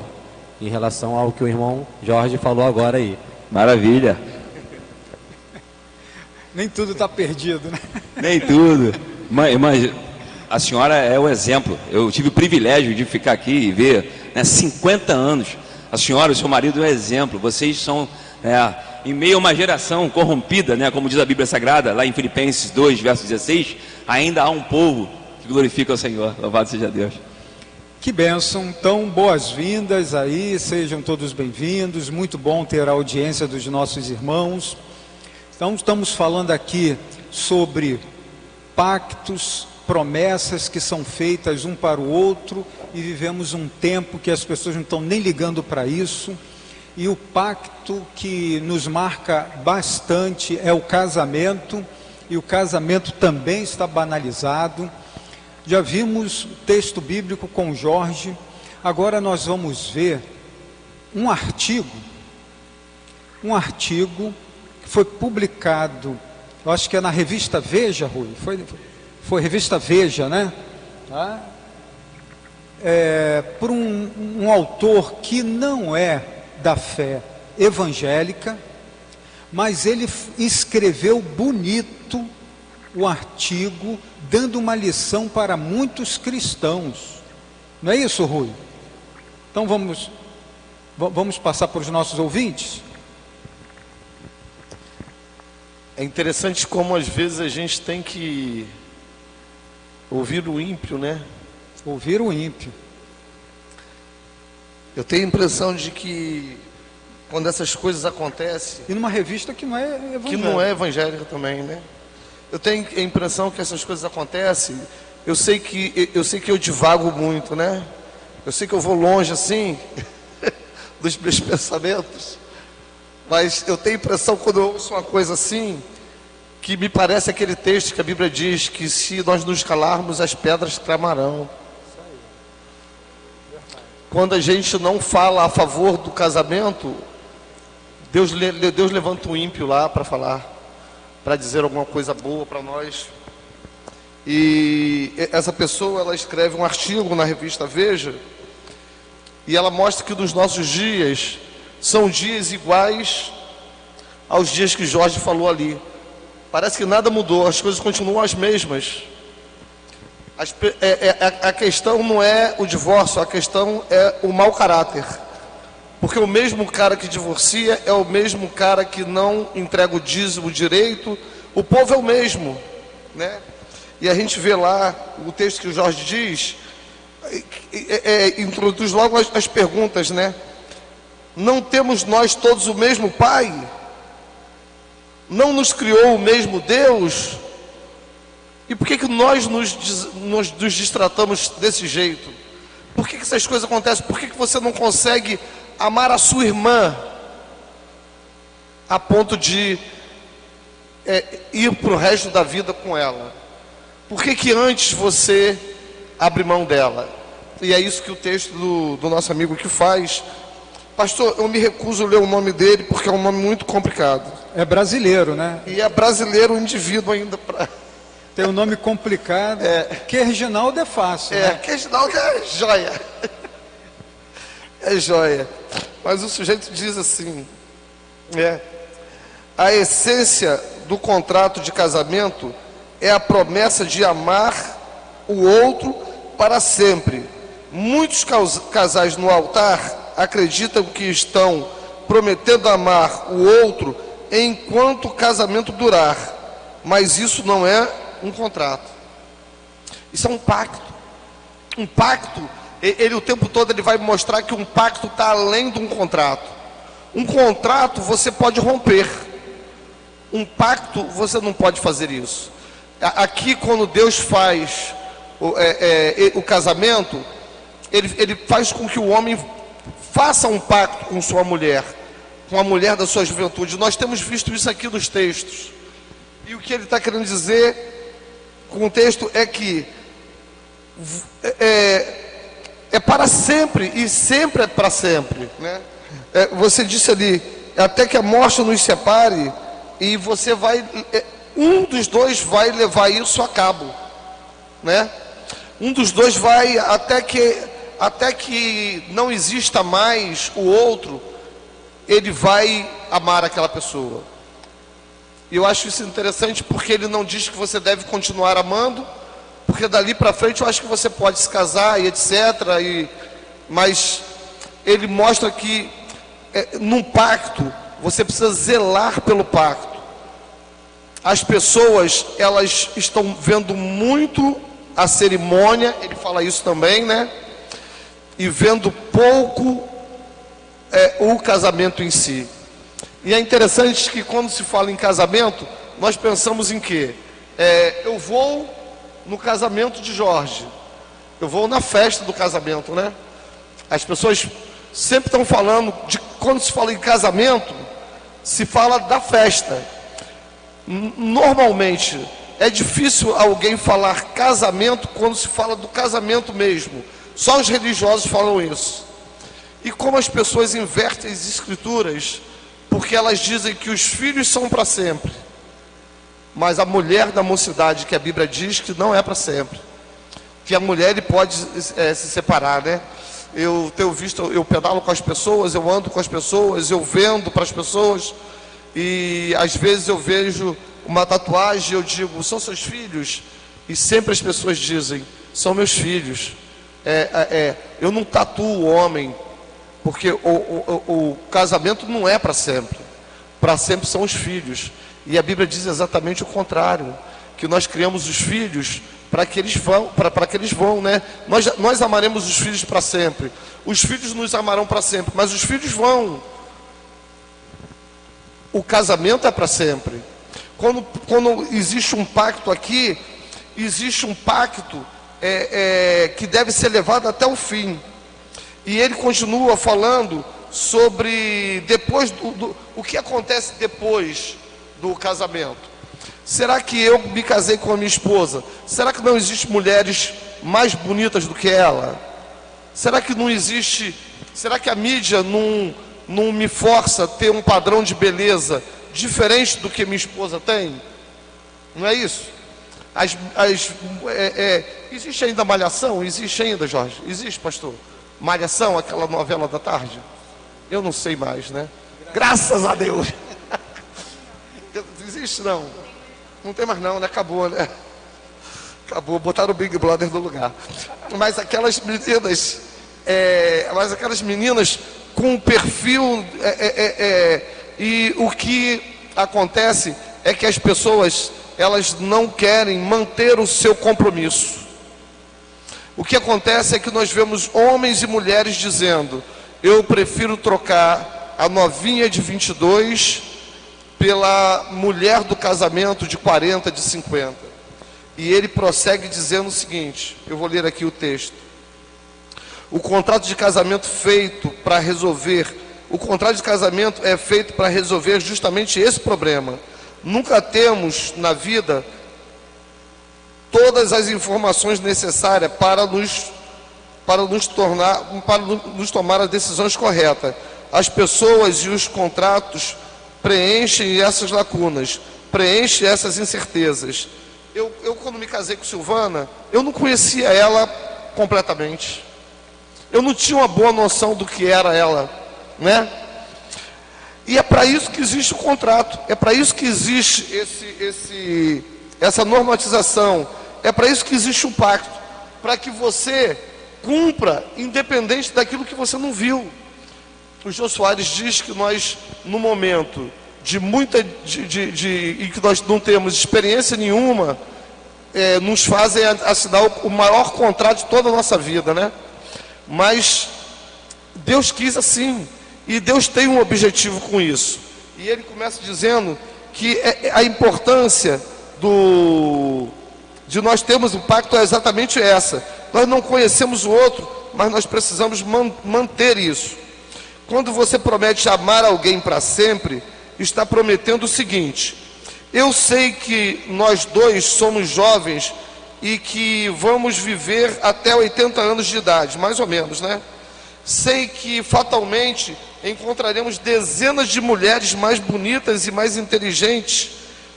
em relação ao que o irmão Jorge falou agora aí. Maravilha. Nem tudo está perdido, né? Nem tudo. Mas, mas a senhora é o exemplo. Eu tive o privilégio de ficar aqui e ver né, 50 anos a senhora e o seu marido é um exemplo. Vocês são, é, em meio a uma geração corrompida, né, como diz a Bíblia Sagrada, lá em Filipenses 2, verso 16, ainda há um povo que glorifica o Senhor. Louvado seja Deus. Que bênção, então boas-vindas aí, sejam todos bem-vindos, muito bom ter a audiência dos nossos irmãos. Então, estamos falando aqui sobre pactos, promessas que são feitas um para o outro e vivemos um tempo que as pessoas não estão nem ligando para isso. E o pacto que nos marca bastante é o casamento, e o casamento também está banalizado. Já vimos o texto bíblico com Jorge, agora nós vamos ver um artigo, um artigo que foi publicado, eu acho que é na revista Veja, Rui, foi, foi revista Veja, né? Tá? É, por um, um autor que não é da fé evangélica, mas ele escreveu bonito o artigo, dando uma lição para muitos cristãos. Não é isso, Rui? Então vamos, vamos passar para os nossos ouvintes? É interessante como às vezes a gente tem que ouvir o ímpio, né? Ouvir o ímpio. Eu tenho a impressão de que quando essas coisas acontecem, E numa revista que não é evangélica. que não é evangélica também, né? Eu tenho a impressão que essas coisas acontecem. Eu sei que eu sei que eu divago muito, né? Eu sei que eu vou longe assim dos meus pensamentos. Mas eu tenho a impressão quando eu ouço uma coisa assim, que me parece aquele texto que a Bíblia diz que se nós nos calarmos as pedras clamarão. Quando a gente não fala a favor do casamento, Deus, Deus levanta um ímpio lá para falar, para dizer alguma coisa boa para nós. E essa pessoa, ela escreve um artigo na revista Veja, e ela mostra que nos nossos dias são dias iguais aos dias que Jorge falou ali. Parece que nada mudou, as coisas continuam as mesmas. As é- é- a questão não é o divórcio, a questão é o mau caráter. Porque o mesmo cara que divorcia é o mesmo cara que não entrega o dízimo direito. O povo é o mesmo, né? E a gente vê lá o texto que o Jorge diz, é, é, introduz logo as, as perguntas, né? Não temos nós todos o mesmo Pai? Não nos criou o mesmo Deus? E por que, que nós nos, nos, nos desse jeito? Por que, que essas coisas acontecem? Por que, que você não consegue amar a sua irmã a ponto de é, ir para o resto da vida com ela? Por que, que antes você abre mão dela? E é isso que o texto do, do nosso amigo que faz. Pastor, eu me recuso a ler o nome dele porque é um nome muito complicado. É brasileiro, né? E é brasileiro o indivíduo ainda para. Tem um nome complicado. Que Reginaldo é fácil, É, né? que sinal que é joia. É joia. Mas o sujeito diz assim: é, a essência do contrato de casamento é a promessa de amar o outro para sempre. Muitos casais no altar acreditam que estão prometendo amar o outro enquanto o casamento durar, mas isso não é um contrato. Isso é um pacto. Um pacto, ele o tempo todo ele vai mostrar que um pacto está além de um contrato. Um contrato você pode romper. Um pacto você não pode fazer isso. Aqui quando Deus faz o, é, é, o casamento, ele, ele faz com que o homem faça um pacto com sua mulher, com a mulher da sua juventude. Nós temos visto isso aqui nos textos. E o que ele está querendo dizer com o texto é que é, é para sempre e sempre é para sempre. Né? É, você disse ali, até que a morte nos separe, e você vai, é, um dos dois vai levar isso a cabo, né? Um dos dois vai até que, até que não exista mais o outro, ele vai amar aquela pessoa. E eu acho isso interessante porque ele não diz que você deve continuar amando, porque dali para frente eu acho que você pode se casar e etc. E, mas ele mostra que é, num pacto você precisa zelar pelo pacto. As pessoas elas estão vendo muito a cerimônia, ele fala isso também, né? E vendo pouco é, o casamento em si. E é interessante que quando se fala em casamento, nós pensamos em quê? É, eu vou no casamento de Jorge. Eu vou na festa do casamento, né? As pessoas sempre estão falando de quando se fala em casamento, se fala da festa. Normalmente é difícil alguém falar casamento quando se fala do casamento mesmo. Só os religiosos falam isso. E como as pessoas invertem as escrituras, porque elas dizem que os filhos são para sempre. Mas a mulher da mocidade, que a Bíblia diz que não é para sempre. Que a mulher ele pode eh, se separar, né? Eu tenho visto, eu pedalo com as pessoas, eu ando com as pessoas, eu vendo para as pessoas. E às vezes eu vejo uma tatuagem e eu digo, são seus filhos? E sempre as pessoas dizem, são meus filhos. É, é, é, eu não tatuo o homem, porque o, o, o, o casamento não é para sempre. Para sempre são os filhos. E a Bíblia diz exatamente o contrário, que nós criamos os filhos para que eles vão, para que eles vão, né? Nós, nós amaremos os filhos para sempre. Os filhos nos amarão para sempre, mas os filhos vão. O casamento é para sempre. Quando, quando existe um pacto aqui, existe um pacto é, é, que deve ser levado até o fim. E ele continua falando sobre depois do, do, o que acontece depois do casamento. Será que eu me casei com a minha esposa? Será que não existe mulheres mais bonitas do que ela? Será que não existe? Será que a mídia não, não me força a ter um padrão de beleza diferente do que minha esposa tem? Não é isso? As, as, é, é, existe ainda malhação? Existe ainda, Jorge? Existe, pastor? Malhação, aquela novela da tarde? Eu não sei mais, né? Graças a Deus. Existe não? Não tem mais não, né? Acabou, né? Acabou, botaram o Big Brother no lugar. Mas aquelas meninas, é, mas aquelas meninas com perfil é, é, é, é, e o que acontece é que as pessoas elas não querem manter o seu compromisso. O que acontece é que nós vemos homens e mulheres dizendo: eu prefiro trocar a novinha de 22 pela mulher do casamento de 40, de 50. E ele prossegue dizendo o seguinte: eu vou ler aqui o texto. O contrato de casamento feito para resolver, o contrato de casamento é feito para resolver justamente esse problema. Nunca temos na vida todas as informações necessárias para nos para nos tornar para nos tomar as decisões corretas. As pessoas e os contratos preenche essas lacunas, preenche essas incertezas. Eu, eu, quando me casei com Silvana, eu não conhecia ela completamente. Eu não tinha uma boa noção do que era ela, né? E é para isso que existe o contrato, é para isso que existe esse, esse, essa normatização, é para isso que existe o pacto, para que você cumpra, independente daquilo que você não viu o Jô Soares diz que nós, no momento de muita, de, de, de que nós não temos experiência nenhuma, é, nos fazem assinar o, o maior contrato de toda a nossa vida, né? Mas Deus quis assim, e Deus tem um objetivo com isso. E ele começa dizendo que é, é a importância do de nós termos um pacto é exatamente essa. Nós não conhecemos o outro, mas nós precisamos man, manter isso. Quando você promete amar alguém para sempre, está prometendo o seguinte: eu sei que nós dois somos jovens e que vamos viver até 80 anos de idade, mais ou menos, né? Sei que fatalmente encontraremos dezenas de mulheres mais bonitas e mais inteligentes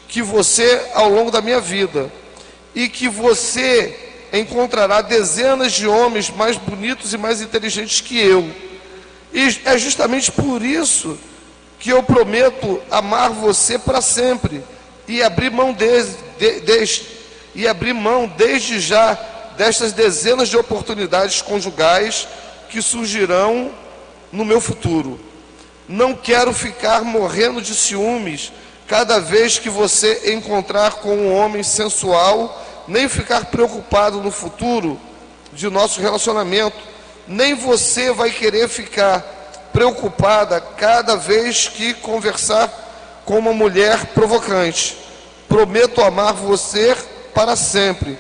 que você ao longo da minha vida, e que você encontrará dezenas de homens mais bonitos e mais inteligentes que eu e é justamente por isso que eu prometo amar você para sempre e abrir mão desde, de, e abrir mão desde já destas dezenas de oportunidades conjugais que surgirão no meu futuro. Não quero ficar morrendo de ciúmes cada vez que você encontrar com um homem sensual, nem ficar preocupado no futuro de nosso relacionamento nem você vai querer ficar preocupada cada vez que conversar com uma mulher provocante. Prometo amar você para sempre,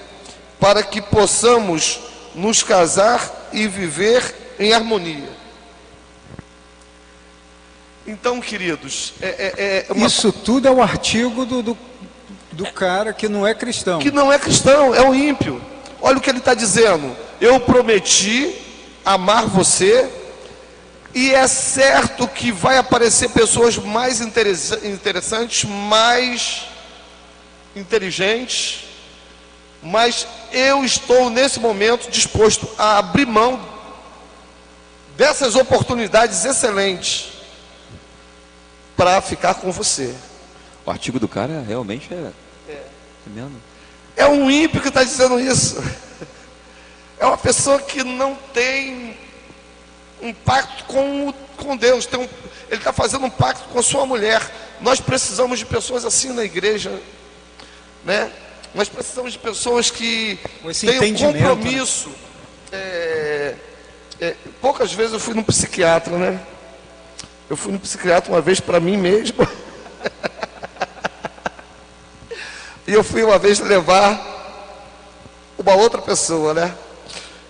para que possamos nos casar e viver em harmonia. Então, queridos, é, é, é uma... isso tudo é o artigo do, do, do cara que não é cristão. Que não é cristão, é um ímpio. Olha o que ele está dizendo. Eu prometi amar você, e é certo que vai aparecer pessoas mais interessantes, mais inteligentes, mas eu estou nesse momento disposto a abrir mão dessas oportunidades excelentes para ficar com você. O artigo do cara realmente é. É, é um ímpio que está dizendo isso. É uma pessoa que não tem um pacto com, com Deus. Um, ele está fazendo um pacto com a sua mulher, Nós precisamos de pessoas assim na igreja, né? Nós precisamos de pessoas que entendimento, né? compromisso. É, é, poucas vezes eu fui num psiquiatra, né? Eu fui no psiquiatra uma vez para mim mesmo. e eu fui uma vez levar uma outra pessoa, né?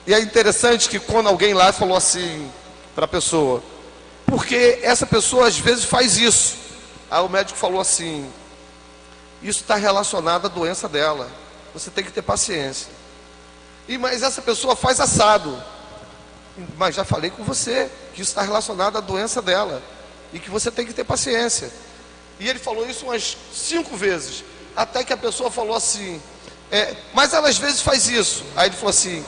E é interessante que quando alguém lá falou assim para a pessoa, porque essa pessoa às vezes faz isso. Aí o médico falou assim: isso está relacionado à doença dela. Você tem que ter paciência. E mas essa pessoa faz assado. Mas já falei com você que isso está relacionado à doença dela e que você tem que ter paciência. E ele falou isso umas cinco vezes, até que a pessoa falou assim: é, mas ela às vezes faz isso. Aí ele falou assim: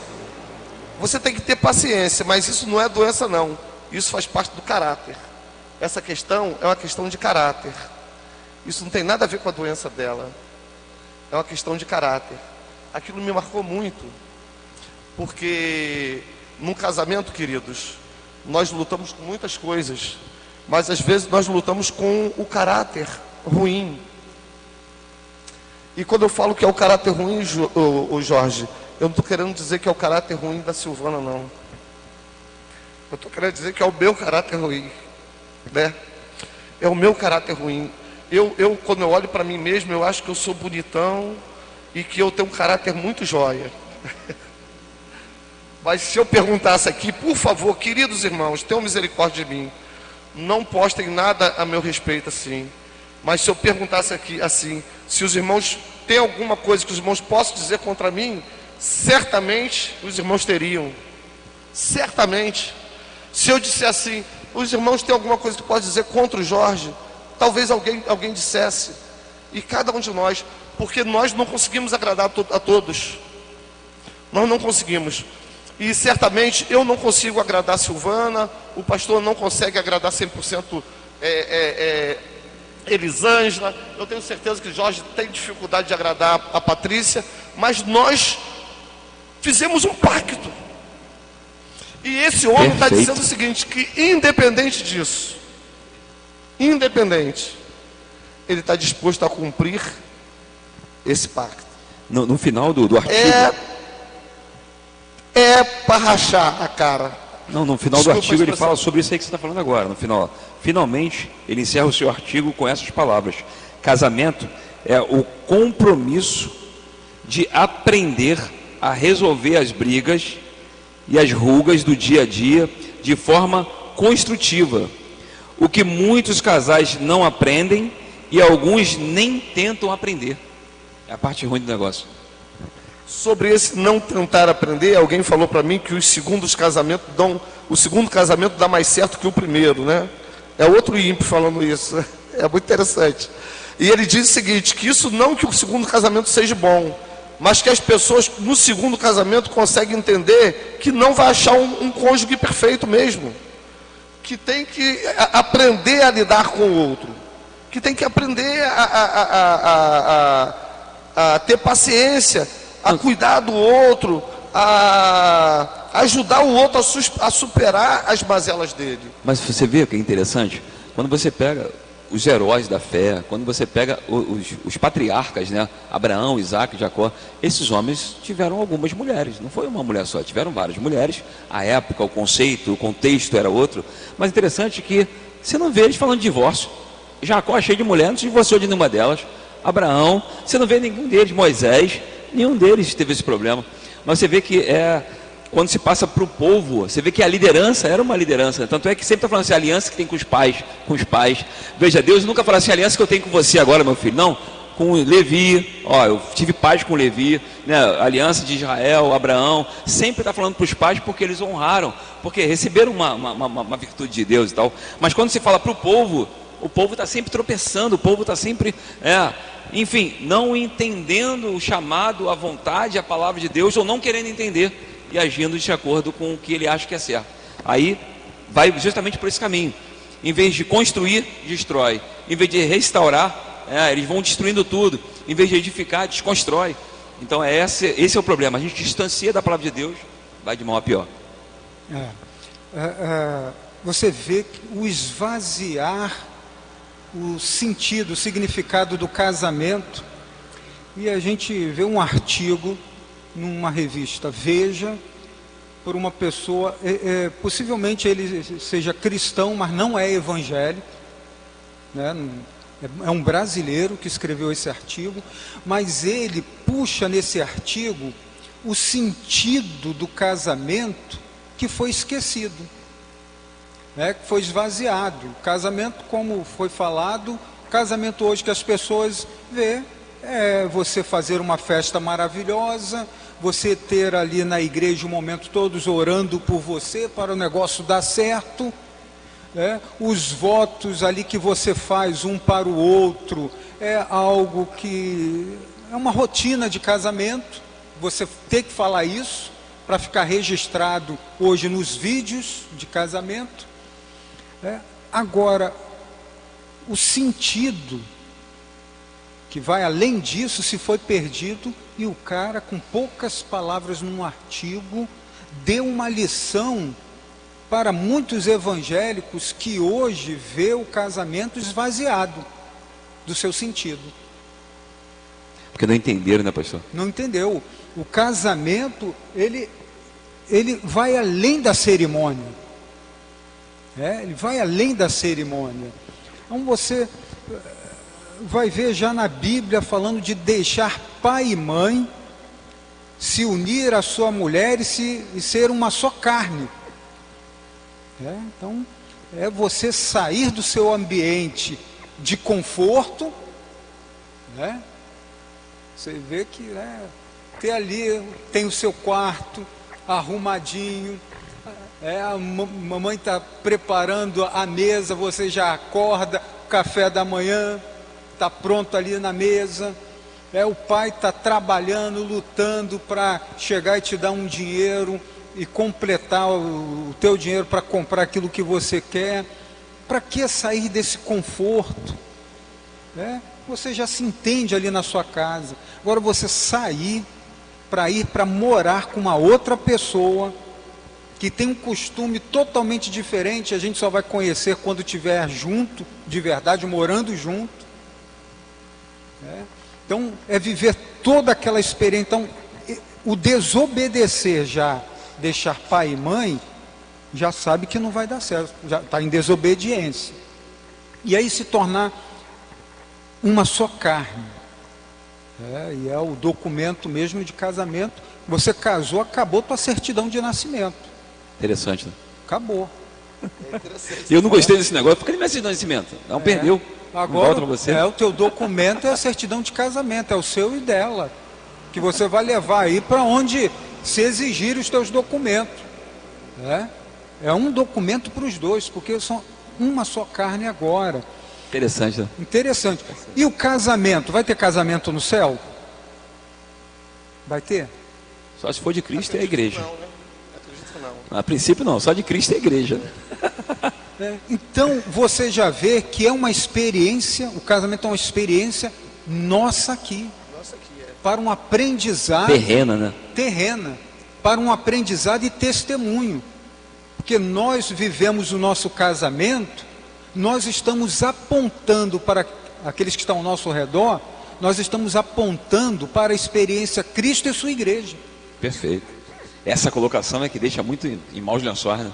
você tem que ter paciência, mas isso não é doença, não. Isso faz parte do caráter. Essa questão é uma questão de caráter. Isso não tem nada a ver com a doença dela. É uma questão de caráter. Aquilo me marcou muito. Porque num casamento, queridos, nós lutamos com muitas coisas, mas às vezes nós lutamos com o caráter ruim. E quando eu falo que é o caráter ruim, ô Jorge, eu não estou querendo dizer que é o caráter ruim da Silvana, não. Eu estou querendo dizer que é o meu caráter ruim, né? É o meu caráter ruim. Eu, eu quando eu olho para mim mesmo, eu acho que eu sou bonitão e que eu tenho um caráter muito jóia. Mas se eu perguntasse aqui, por favor, queridos irmãos, tenham misericórdia de mim. Não postem nada a meu respeito assim. Mas se eu perguntasse aqui assim, se os irmãos têm alguma coisa que os irmãos possam dizer contra mim, certamente os irmãos teriam. Certamente. Se eu disser assim, os irmãos têm alguma coisa que pode dizer contra o Jorge, talvez alguém, alguém dissesse. E cada um de nós, porque nós não conseguimos agradar a to- a todos. Nós não conseguimos. E certamente eu não consigo agradar a Silvana, o pastor não consegue agradar 100% é, é, é, Elisângela. Eu tenho certeza que Jorge tem dificuldade de agradar a Patrícia, mas nós fizemos um pacto. E esse homem está dizendo o seguinte: que independente disso, independente, ele está disposto a cumprir esse pacto. No, no final do, do artigo. É, é para rachar a cara. Não, no final Desculpa do artigo ele fala sobre isso aí que você está falando agora. No final, finalmente, ele encerra o seu artigo com essas palavras: casamento é o compromisso de aprender a resolver as brigas e as rugas do dia a dia de forma construtiva. O que muitos casais não aprendem e alguns nem tentam aprender. É a parte ruim do negócio. Sobre esse não tentar aprender, alguém falou para mim que os segundos casamentos dão, o segundo casamento dá mais certo que o primeiro, né? É outro ímpio falando isso. É muito interessante. E ele diz o seguinte, que isso não que o segundo casamento seja bom, mas que as pessoas no segundo casamento conseguem entender que não vai achar um, um cônjuge perfeito mesmo. Que tem que aprender a lidar com o outro. Que tem que aprender a, a- a- ter paciência, a cuidar do outro, a ajudar o outro a, a superar as mazelas dele. Mas você vê o que é interessante? Quando você pega os heróis da fé, quando você pega os, os patriarcas, né? Abraão, Isaac, Jacó, esses homens tiveram algumas mulheres, não foi uma mulher só, tiveram várias mulheres. A época, o conceito, o contexto era outro. Mas interessante que você não vê eles falando de divórcio. Jacó é cheio de mulher, não se divorciou de nenhuma delas. Abraão, você não vê nenhum deles, Moisés, nenhum deles teve esse problema. Mas você vê que é quando se passa para o povo, você vê que a liderança era uma liderança. né? Tanto é que sempre está falando assim, a aliança que tem com os pais, com os pais. Veja, Deus nunca fala assim, a aliança que eu tenho com você agora, meu filho. Não, com Levi, ó, eu tive paz com Levi, né? aliança de Israel, Abraão. Sempre está falando para os pais porque eles honraram, porque receberam uma, uma, uma, uma virtude de Deus e tal. Mas quando se fala para o povo, o povo está sempre tropeçando, o povo está sempre, é, enfim, não entendendo o chamado, a vontade, a palavra de Deus, ou não querendo entender e agindo de acordo com o que ele acha que é certo. Aí vai justamente por esse caminho. Em vez de construir, destrói. Em vez de restaurar, é, eles vão destruindo tudo. Em vez de edificar, desconstrói. Então é esse, esse é o problema. A gente distancia da palavra de Deus, vai de mal a pior. É. É, é, você vê que o esvaziar o sentido, o significado do casamento e a gente vê um artigo numa revista Veja por uma pessoa, é, é, possivelmente ele seja cristão, mas não é evangélico, né? é um brasileiro que escreveu esse artigo, mas ele puxa nesse artigo o sentido do casamento que foi esquecido, né? que foi esvaziado. Casamento, como foi falado, casamento hoje que as pessoas vê é você fazer uma festa maravilhosa, você ter ali na igreja um momento todos orando por você para o negócio dar certo, é, os votos ali que você faz um para o outro é algo que é uma rotina de casamento. Você tem que falar isso para ficar registrado hoje nos vídeos de casamento. É, agora, o sentido que vai além disso se foi perdido e o cara, com poucas palavras num artigo, deu uma lição para muitos evangélicos que hoje vê o casamento esvaziado do seu sentido. Porque não entenderam, né, pastor? Não entendeu. O casamento, ele, ele vai além da cerimônia. É, ele vai além da cerimônia. Então você vai ver já na Bíblia falando de deixar pai e mãe, se unir à sua mulher e, se, e ser uma só carne. É, então, é você sair do seu ambiente de conforto, né? Você vê que né, ali, tem o seu quarto arrumadinho, é, a mamãe está preparando a mesa, você já acorda, café da manhã, está pronto ali na mesa. É, o pai está trabalhando, lutando para chegar e te dar um dinheiro e completar o, o teu dinheiro para comprar aquilo que você quer. Para que sair desse conforto? É, você já se entende ali na sua casa. Agora você sair para ir para morar com uma outra pessoa que tem um costume totalmente diferente, a gente só vai conhecer quando estiver junto, de verdade, morando junto. É. Então, é viver toda aquela experiência. Então, o desobedecer já, deixar pai e mãe, já sabe que não vai dar certo, já está em desobediência. E aí se tornar uma só carne. É, e é o documento mesmo de casamento. Você casou, acabou tua certidão de nascimento. Interessante, né? Acabou. É eu não gostei desse negócio, porque ele me de nascimento. Não é. perdeu. Agora, você. é o teu documento é a certidão de casamento, é o seu e dela, que você vai levar aí para onde se exigir os teus documentos. É, é um documento para os dois, porque são uma só carne agora. Interessante. Né? Interessante. E o casamento? Vai ter casamento no céu? Vai ter? Só se for de Cristo é a igreja. Não, né? não. A princípio não, só de Cristo é a igreja. É, então você já vê que é uma experiência, o casamento é uma experiência nossa aqui. Nossa aqui é. Para um aprendizado. Terrena, né? Terrena. Para um aprendizado e testemunho. Porque nós vivemos o nosso casamento, nós estamos apontando para aqueles que estão ao nosso redor, nós estamos apontando para a experiência Cristo e sua igreja. Perfeito. Essa colocação é que deixa muito em maus lençóis, né?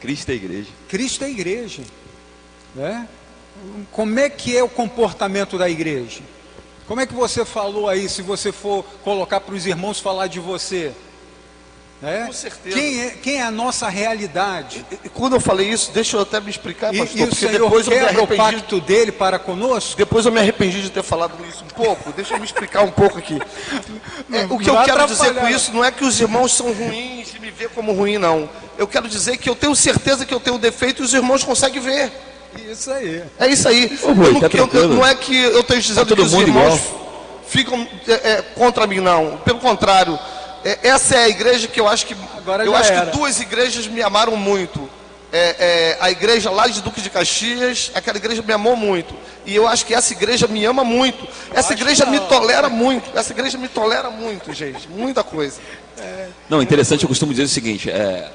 Cristo é igreja. Cristo é igreja. Né? Como é que é o comportamento da igreja? Como é que você falou aí, se você for colocar para os irmãos falar de você? É? Com certeza. Quem é, quem é a nossa realidade? E, e, quando eu falei isso, deixa eu até me explicar, pastor, e, e porque depois eu me arrependi. o pacto dele para conosco? Depois eu me arrependi de ter falado isso um pouco. Deixa eu me explicar um pouco aqui. É, o que eu quero dizer com isso não é que os irmãos são ruins e me vê como ruim, não. Eu quero dizer que eu tenho certeza que eu tenho defeito e os irmãos conseguem ver. Isso aí. É isso aí. Ô, eu, tá eu, eu, não é que eu esteja dizendo tá que os irmãos igual. ficam é, é, contra mim, não. Pelo contrário essa é a igreja que eu acho que Agora eu acho era. que duas igrejas me amaram muito. É, é, a igreja lá de Duque de Caxias, aquela igreja me amou muito. E eu acho que essa igreja me ama muito. Essa igreja me tolera muito. Essa igreja me tolera muito, gente. Muita coisa. Não, interessante, eu costumo dizer o seguinte: é,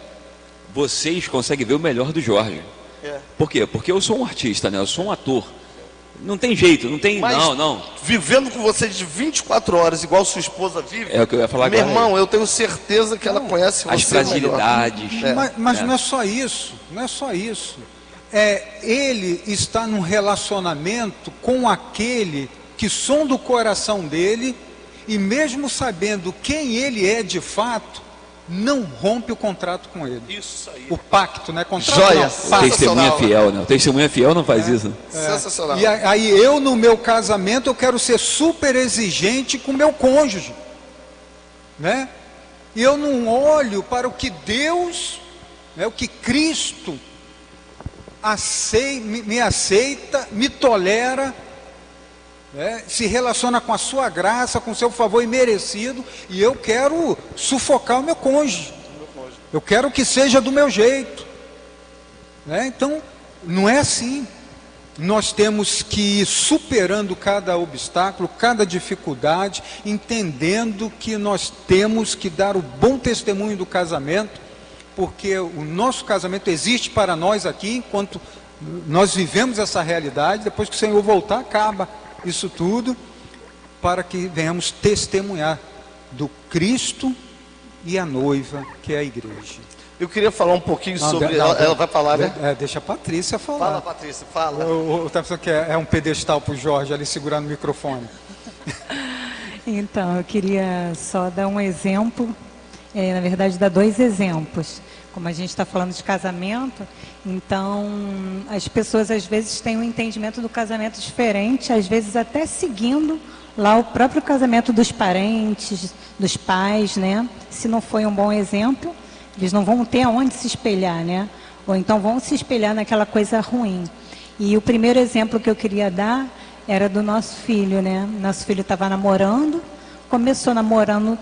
vocês conseguem ver o melhor do Jorge. É. Por quê? Porque eu sou um artista, né? Eu sou um ator. Não tem jeito, não tem. Mas não, não. vivendo com você de 24 horas, igual sua esposa vive, É o que eu ia falar meu agora. irmão, eu tenho certeza que ela conhece As você melhor. fragilidades. É. Mas, mas É. não é só isso, não é só isso. É, ele está num relacionamento com aquele que sonda o coração dele e mesmo sabendo quem ele é de fato, não rompe o contrato com ele. Isso aí. O pacto, né? Contrato Joia. não, testemunha fiel, né? O testemunha fiel não faz isso. Sensacional. E aí eu no meu casamento eu quero ser super exigente com meu cônjuge, né? E eu não olho para o que Deus, né, o que Cristo acei- me, me aceita, me tolera, né, se relaciona com a sua graça, com o seu favor imerecido, e eu quero sufocar o meu cônjuge. Eu quero que seja do meu jeito. né? Então, não é assim. Nós temos que ir superando cada obstáculo, cada dificuldade, entendendo que nós temos que dar o bom testemunho do casamento, porque o nosso casamento existe para nós aqui, enquanto nós vivemos essa realidade, depois que o Senhor voltar, acaba isso tudo, para que venhamos testemunhar do Cristo e a noiva, que é a igreja. Eu queria falar um pouquinho Não, sobre. não, ela, ela vai falar, né? É, deixa a Patrícia falar. Fala, Patrícia, fala. O, o, tá pensando que é, é um pedestal para o Jorge ali segurando o microfone. Então, eu queria só dar um exemplo, é, na verdade, dar dois exemplos. Como a gente está falando de casamento, então as pessoas às vezes têm um entendimento do casamento diferente, às vezes até seguindo lá o próprio casamento dos parentes, dos pais, né? Se não foi um bom exemplo, eles não vão ter aonde se espelhar, né? Ou então vão se espelhar naquela coisa ruim. E o primeiro exemplo que eu queria dar era do nosso filho, né? Nosso filho estava namorando, começou namorando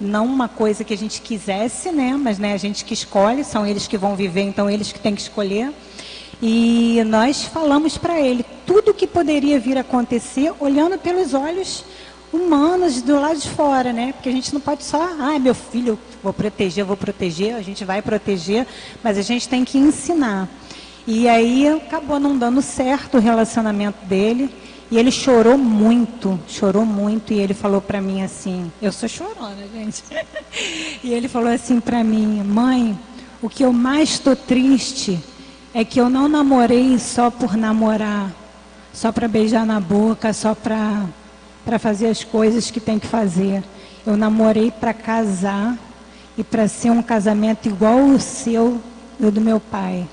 não uma coisa que a gente quisesse, né? Mas né, a gente que escolhe, são eles que vão viver, então eles que têm que escolher. E nós falamos para ele tudo o que poderia vir a acontecer, olhando pelos olhos humanos do lado de fora, né? Porque a gente não pode só, ah, meu filho, vou proteger, vou proteger, a gente vai proteger, mas a gente tem que ensinar. E aí acabou não dando certo o relacionamento dele. E ele chorou muito, chorou muito. E ele falou para mim assim: Eu sou chorona, gente. e ele falou assim para mim: Mãe, o que eu mais estou triste é que eu não namorei só por namorar, só para beijar na boca, só para para fazer as coisas que tem que fazer. Eu namorei para casar e para ser um casamento igual o seu o do meu pai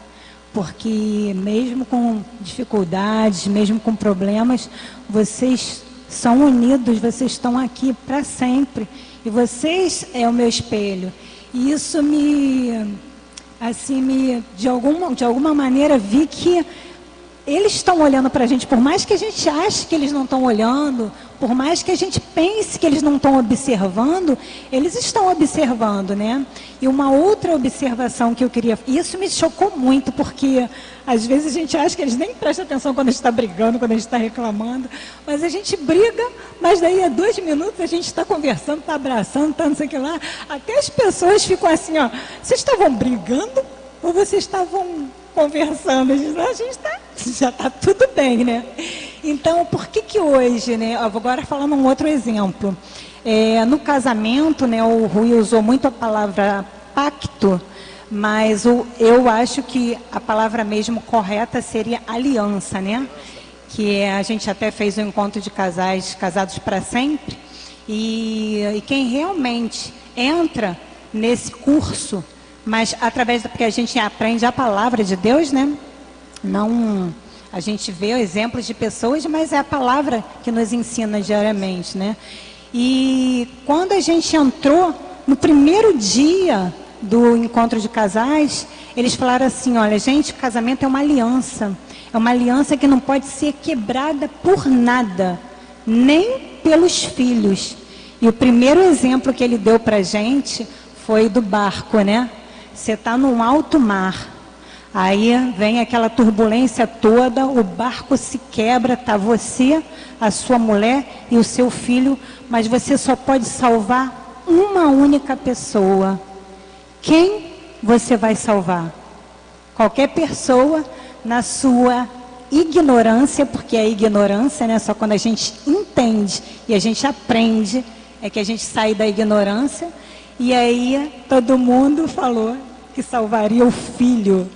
porque mesmo com dificuldades, mesmo com problemas, vocês são unidos, vocês estão aqui para sempre. E vocês é o meu espelho. E isso me, assim, me, de alguma, de alguma maneira vi que eles estão olhando para a gente, por mais que a gente ache que eles não estão olhando, por mais que a gente pense que eles não estão observando, eles estão observando, né? E uma outra observação que eu queria, isso me chocou muito, porque às vezes a gente acha que eles nem prestam atenção quando a gente está brigando, quando a gente está reclamando, mas a gente briga, mas daí a dois minutos a gente está conversando, está abraçando, está não sei o que lá, até as pessoas ficam assim, ó, vocês estavam brigando ou vocês estavam conversando, a gente, a gente tá, já está tudo bem, né? Então, por que que hoje, né? Agora falando um outro exemplo. É, no casamento, né, o Rui usou muito a palavra pacto, mas o, eu acho que a palavra mesmo correta seria aliança, né? Que a gente até fez um encontro de casais casados para sempre. E, e quem realmente entra nesse curso, mas através da, porque a gente aprende a palavra de Deus, né? Não a gente vê exemplos de pessoas, mas é a palavra que nos ensina diariamente, né? E quando a gente entrou no primeiro dia do encontro de casais, eles falaram assim: olha, gente, casamento é uma aliança. É uma aliança que não pode ser quebrada por nada, nem pelos filhos. E o primeiro exemplo que ele deu para gente foi do barco, né? Você está num alto mar. Aí vem aquela turbulência toda, o barco se quebra, tá você, a sua mulher e o seu filho, mas você só pode salvar uma única pessoa. Quem você vai salvar? Qualquer pessoa na sua ignorância, porque é ignorância, né? Só quando a gente entende e a gente aprende é que a gente sai da ignorância. E aí todo mundo falou que salvaria o filho.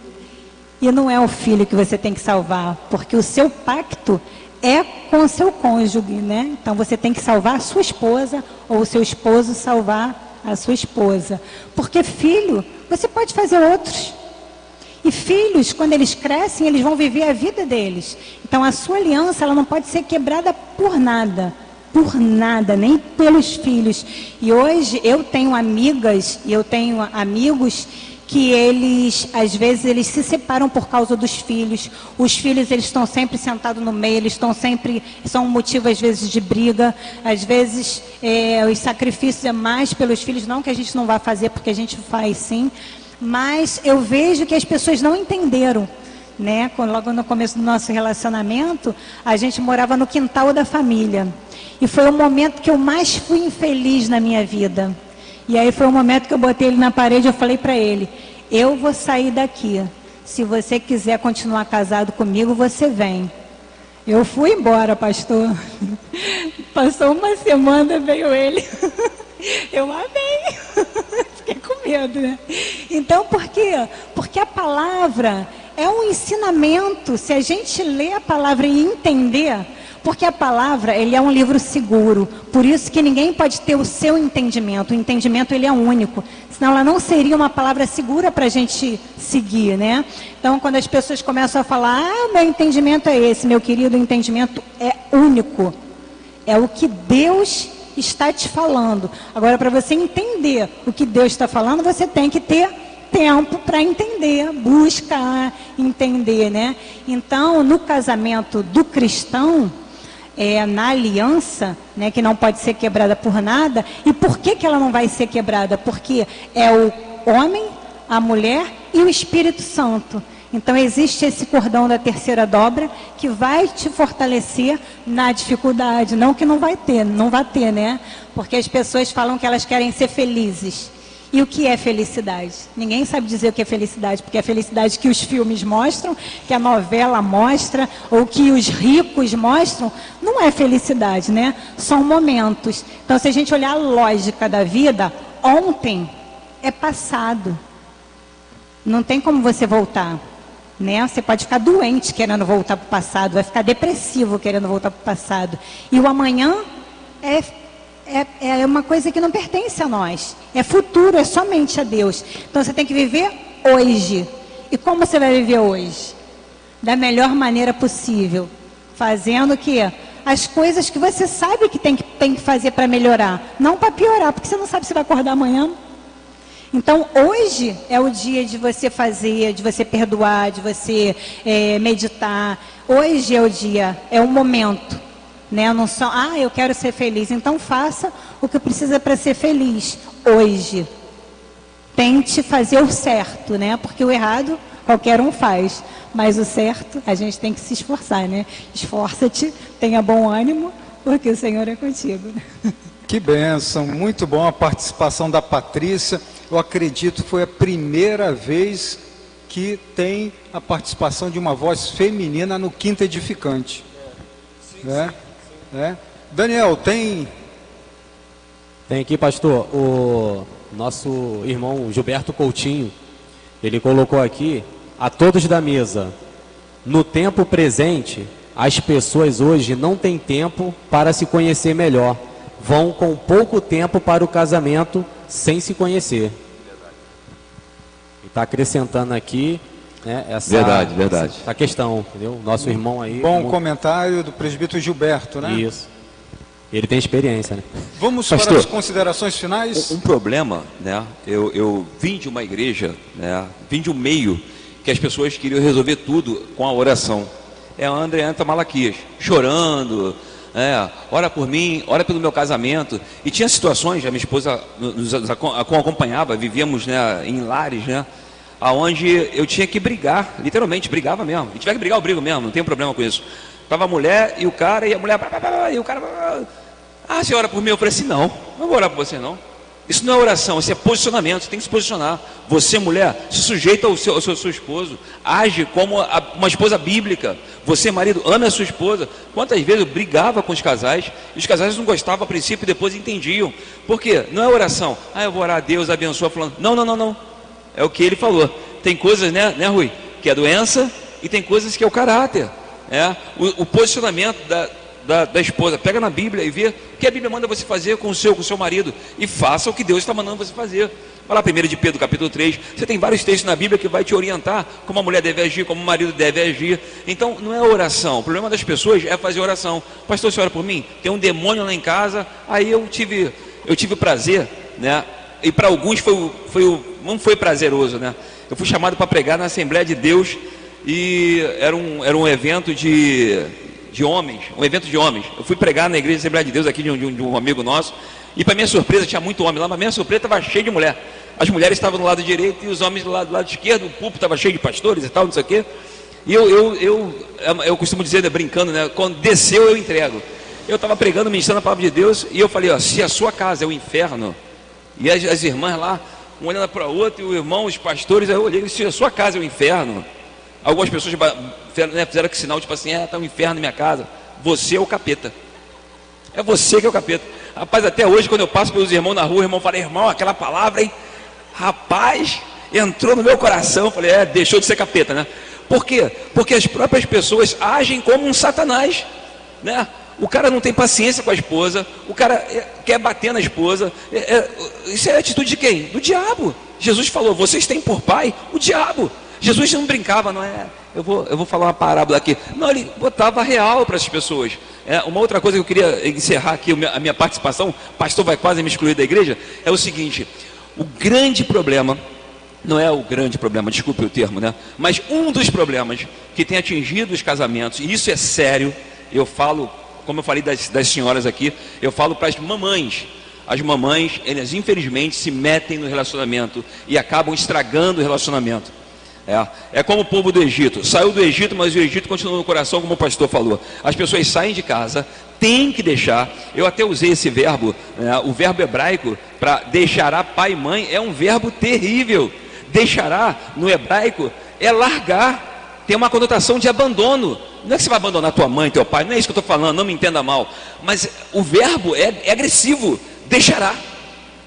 E não é o filho que você tem que salvar, porque o seu pacto é com o seu cônjuge, né? Então você tem que salvar a sua esposa ou o seu esposo salvar a sua esposa. Porque filho, você pode fazer outros. E filhos, quando eles crescem, eles vão viver a vida deles. Então a sua aliança, ela não pode ser quebrada por nada. Por nada, nem pelos filhos. E hoje eu tenho amigas e eu tenho amigos que eles, às vezes, eles se separam por causa dos filhos. Os filhos, eles estão sempre sentados no meio, eles estão sempre, são um motivo, às vezes, de briga. Às vezes, é, os sacrifícios é mais pelos filhos, não que a gente não vá fazer, porque a gente faz sim. Mas eu vejo que as pessoas não entenderam. Né? Logo no começo do nosso relacionamento, a gente morava no quintal da família. E foi o momento que eu mais fui infeliz na minha vida e aí foi o momento que eu botei ele na parede e falei para ele: Eu vou sair daqui. Se você quiser continuar casado comigo, você vem. Eu fui embora, pastor. Passou uma semana, veio ele. Eu amei. Fiquei com medo, né? Então, por quê? Porque a palavra é um ensinamento. Se a gente lê a palavra e entender, porque a palavra, ele é um livro seguro. Por isso que ninguém pode ter o seu entendimento. O entendimento, ele é único. Senão ela não seria uma palavra segura para a gente seguir, né? Então, quando as pessoas começam a falar, ah, meu entendimento é esse, meu querido, o entendimento é único. É o que Deus está te falando. Agora, para você entender o que Deus está falando, você tem que ter tempo para entender, buscar entender, né? Então, no casamento do cristão, é, na aliança, né, que não pode ser quebrada por nada. E por que, que ela não vai ser quebrada? Porque é o homem, a mulher e o Espírito Santo. Então existe esse cordão da terceira dobra que vai te fortalecer na dificuldade, não que não vai ter, não vai ter, né? Porque as pessoas falam que elas querem ser felizes. E o que é felicidade? Ninguém sabe dizer o que é felicidade, porque a felicidade que os filmes mostram, que a novela mostra, ou que os ricos mostram, não é felicidade, né? São momentos. Então, se a gente olhar a lógica da vida, ontem é passado. Não tem como você voltar. Né? Você pode ficar doente querendo voltar para o passado, vai ficar depressivo querendo voltar para o passado. E o amanhã é é, é uma coisa que não pertence a nós. É futuro, é somente a Deus. Então você tem que viver hoje. E como você vai viver hoje? Da melhor maneira possível. Fazendo o que? As coisas que você sabe que tem que, tem que fazer para melhorar. Não para piorar, porque você não sabe se vai acordar amanhã. Então, hoje é o dia de você fazer, de você perdoar, de você é, meditar. Hoje é o dia, é o momento. Né? Não só, ah, eu quero ser feliz. Então faça o que precisa para ser feliz hoje. Tente fazer o certo, né? Porque o errado qualquer um faz, mas o certo a gente tem que se esforçar, né? Esforça-te, tenha bom ânimo, porque o Senhor é contigo. Que bênção, muito bom a participação da Patrícia. Eu acredito que foi a primeira vez que tem a participação de uma voz feminina no Quinto Edificante. É, sim, né? sim. Né? Daniel, tem. Tem aqui, pastor, o nosso irmão Gilberto Coutinho. Ele colocou aqui a todos da mesa. No tempo presente, as pessoas hoje não têm tempo para se conhecer melhor. Vão com pouco tempo para o casamento sem se conhecer. Está acrescentando aqui né, essa, verdade, verdade. Essa, questão, entendeu? Nosso irmão aí. Bom muito... comentário do presbítero Gilberto, né? Isso. Ele tem experiência, né? Vamos Pastor, para as considerações finais? Um, um, problema, né? Eu, eu vim de uma igreja, né? Vim de um meio que as pessoas queriam resolver tudo com a oração. É a André Anta Malaquias, chorando, é, ora por mim, ora pelo meu casamento. E tinha situações, a minha esposa nos acompanhava, vivíamos né, em lares, né? Aonde eu tinha que brigar, literalmente, brigava mesmo. E tiver que brigar, eu brigo mesmo, não tem problema com isso. Tava a mulher e o cara, e a mulher, e o cara, ah, senhora por mim, eu falei assim, não, não vou orar por você não. Isso não é oração, isso é posicionamento. Você tem que se posicionar. Você, mulher, se sujeita ao seu, ao seu, ao seu esposo. Age como a, uma esposa bíblica. Você, marido, ame a sua esposa. Quantas vezes eu brigava com os casais e os casais não gostavam a princípio e depois entendiam. Por quê? Não é oração. Ah, eu vou orar a Deus, abençoa falando. Não, não, não, não. É o que ele falou. Tem coisas, né, né Rui? Que é doença e tem coisas que é o caráter. É, o, o posicionamento da, da, da, esposa. Pega na Bíblia e vê o que a Bíblia manda você fazer com o seu, com o seu marido. E faça o que Deus está mandando você fazer. Vai lá, 1 de Pedro, capítulo 3. Você tem vários textos na Bíblia que vai te orientar como a mulher deve agir, como o marido deve agir. Então, não é oração. O problema das pessoas é fazer oração. Pastor, você ora por mim? Tem um demônio lá em casa. Aí eu tive, eu tive prazer, né? E para alguns foi, foi, não foi prazeroso, né? Eu fui chamado para pregar na Assembleia de Deus e era um, era um evento de de homens, um evento de homens. Eu fui pregar na igreja de Assembleia de Deus aqui de um, de um amigo nosso, e para minha surpresa tinha muito homem lá, mas minha surpresa estava cheia de mulher. As mulheres estavam do lado direito e os homens do lado, do lado esquerdo, o púlpito estava cheio de pastores e tal, não sei o quê. E eu, eu, eu, eu costumo dizer, né, brincando, né, quando desceu eu entrego. Eu estava pregando, ministrando a palavra de Deus, e eu falei, ó, se a sua casa é o inferno, e as, as irmãs lá, um olhando para o outro, e o irmão, os pastores, aí eu olhei, se a sua casa é o inferno, Algumas pessoas né, fizeram que sinal, tipo assim, é, tá um inferno na minha casa. Você é o capeta. É você que é o capeta. Rapaz, até hoje, quando eu passo pelos irmãos na rua, o irmão fala, irmão, aquela palavra, hein? Rapaz, entrou no meu coração. Falei, é, deixou de ser capeta, né? Por quê? Porque as próprias pessoas agem como um satanás, né? O cara não tem paciência com a esposa, o cara é, quer bater na esposa. É, é, isso é atitude de quem? Do diabo. Jesus falou: vocês têm por pai o diabo. Jesus não brincava, não é? Eu vou, eu vou falar uma parábola aqui. Não, ele botava real para as pessoas. É, uma outra coisa que eu queria encerrar aqui a minha participação, pastor vai quase me excluir da igreja, é o seguinte: o grande problema, não é o grande problema, desculpe o termo, né? Mas um dos problemas que tem atingido os casamentos, e isso é sério, eu falo, como eu falei das, das senhoras aqui, eu falo para as mamães. As mamães, elas infelizmente se metem no relacionamento e acabam estragando o relacionamento. É, é como o povo do Egito. Saiu do Egito, mas o Egito continua no coração, como o pastor falou. As pessoas saem de casa, tem que deixar. Eu até usei esse verbo, né, o verbo hebraico, para deixará pai e mãe, é um verbo terrível. Deixará, no hebraico, é largar. Tem uma conotação de abandono. Não é que você vai abandonar tua mãe, teu pai, não é isso que eu estou falando, não me entenda mal. Mas o verbo é, é agressivo. Deixará.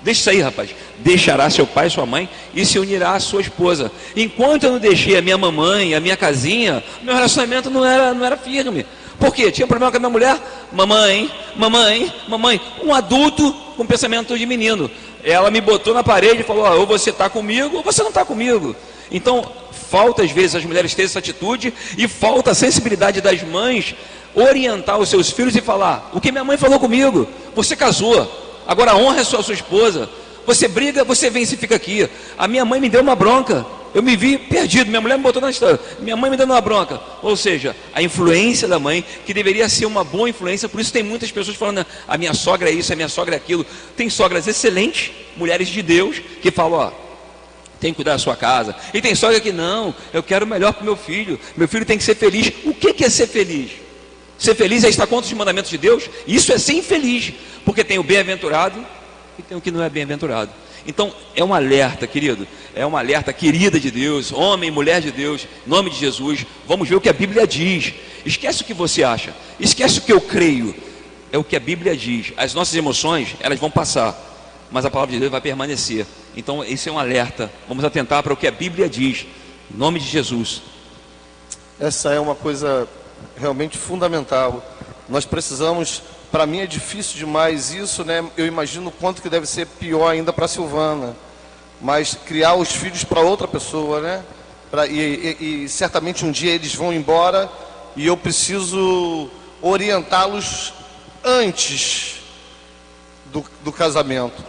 Deixa isso aí, rapaz. Deixará seu pai sua mãe e se unirá à sua esposa. Enquanto eu não deixei a minha mamãe, a minha casinha, meu relacionamento não era, não era firme. Por quê? Tinha problema com a minha mulher? Mamãe, mamãe, mamãe. Um adulto com pensamento de menino. Ela me botou na parede e falou: ou você está comigo ou você não está comigo. Então, falta às vezes as mulheres terem essa atitude e falta a sensibilidade das mães orientar os seus filhos e falar: o que minha mãe falou comigo? Você casou, Agora honra a sua, sua esposa. Você briga, você vence e fica aqui. A minha mãe me deu uma bronca. Eu me vi perdido. Minha mulher me botou na história. Minha mãe me deu uma bronca. Ou seja, a influência da mãe, que deveria ser uma boa influência. Por isso tem muitas pessoas falando: a minha sogra é isso, a minha sogra é aquilo. Tem sogras excelentes, mulheres de Deus, que falam: ó, tem que cuidar da sua casa. E tem sogra que não, eu quero o melhor para meu filho. Meu filho tem que ser feliz. O que, que é ser feliz? Ser feliz é estar contra os mandamentos de Deus? Isso é ser infeliz, porque tem o bem-aventurado e tem o que não é bem-aventurado. Então, é um alerta, querido, é um alerta querida de Deus, homem, mulher de Deus, nome de Jesus. Vamos ver o que a Bíblia diz. Esquece o que você acha, esquece o que eu creio. É o que a Bíblia diz. As nossas emoções, elas vão passar, mas a palavra de Deus vai permanecer. Então, esse é um alerta. Vamos atentar para o que a Bíblia diz, em nome de Jesus. Essa é uma coisa realmente fundamental. Nós precisamos, para mim é difícil demais isso, né? Eu imagino o quanto que deve ser pior ainda para a Silvana. Mas criar os filhos para outra pessoa, né? Pra, e, e, e certamente um dia eles vão embora e eu preciso orientá-los antes do, do, casamento.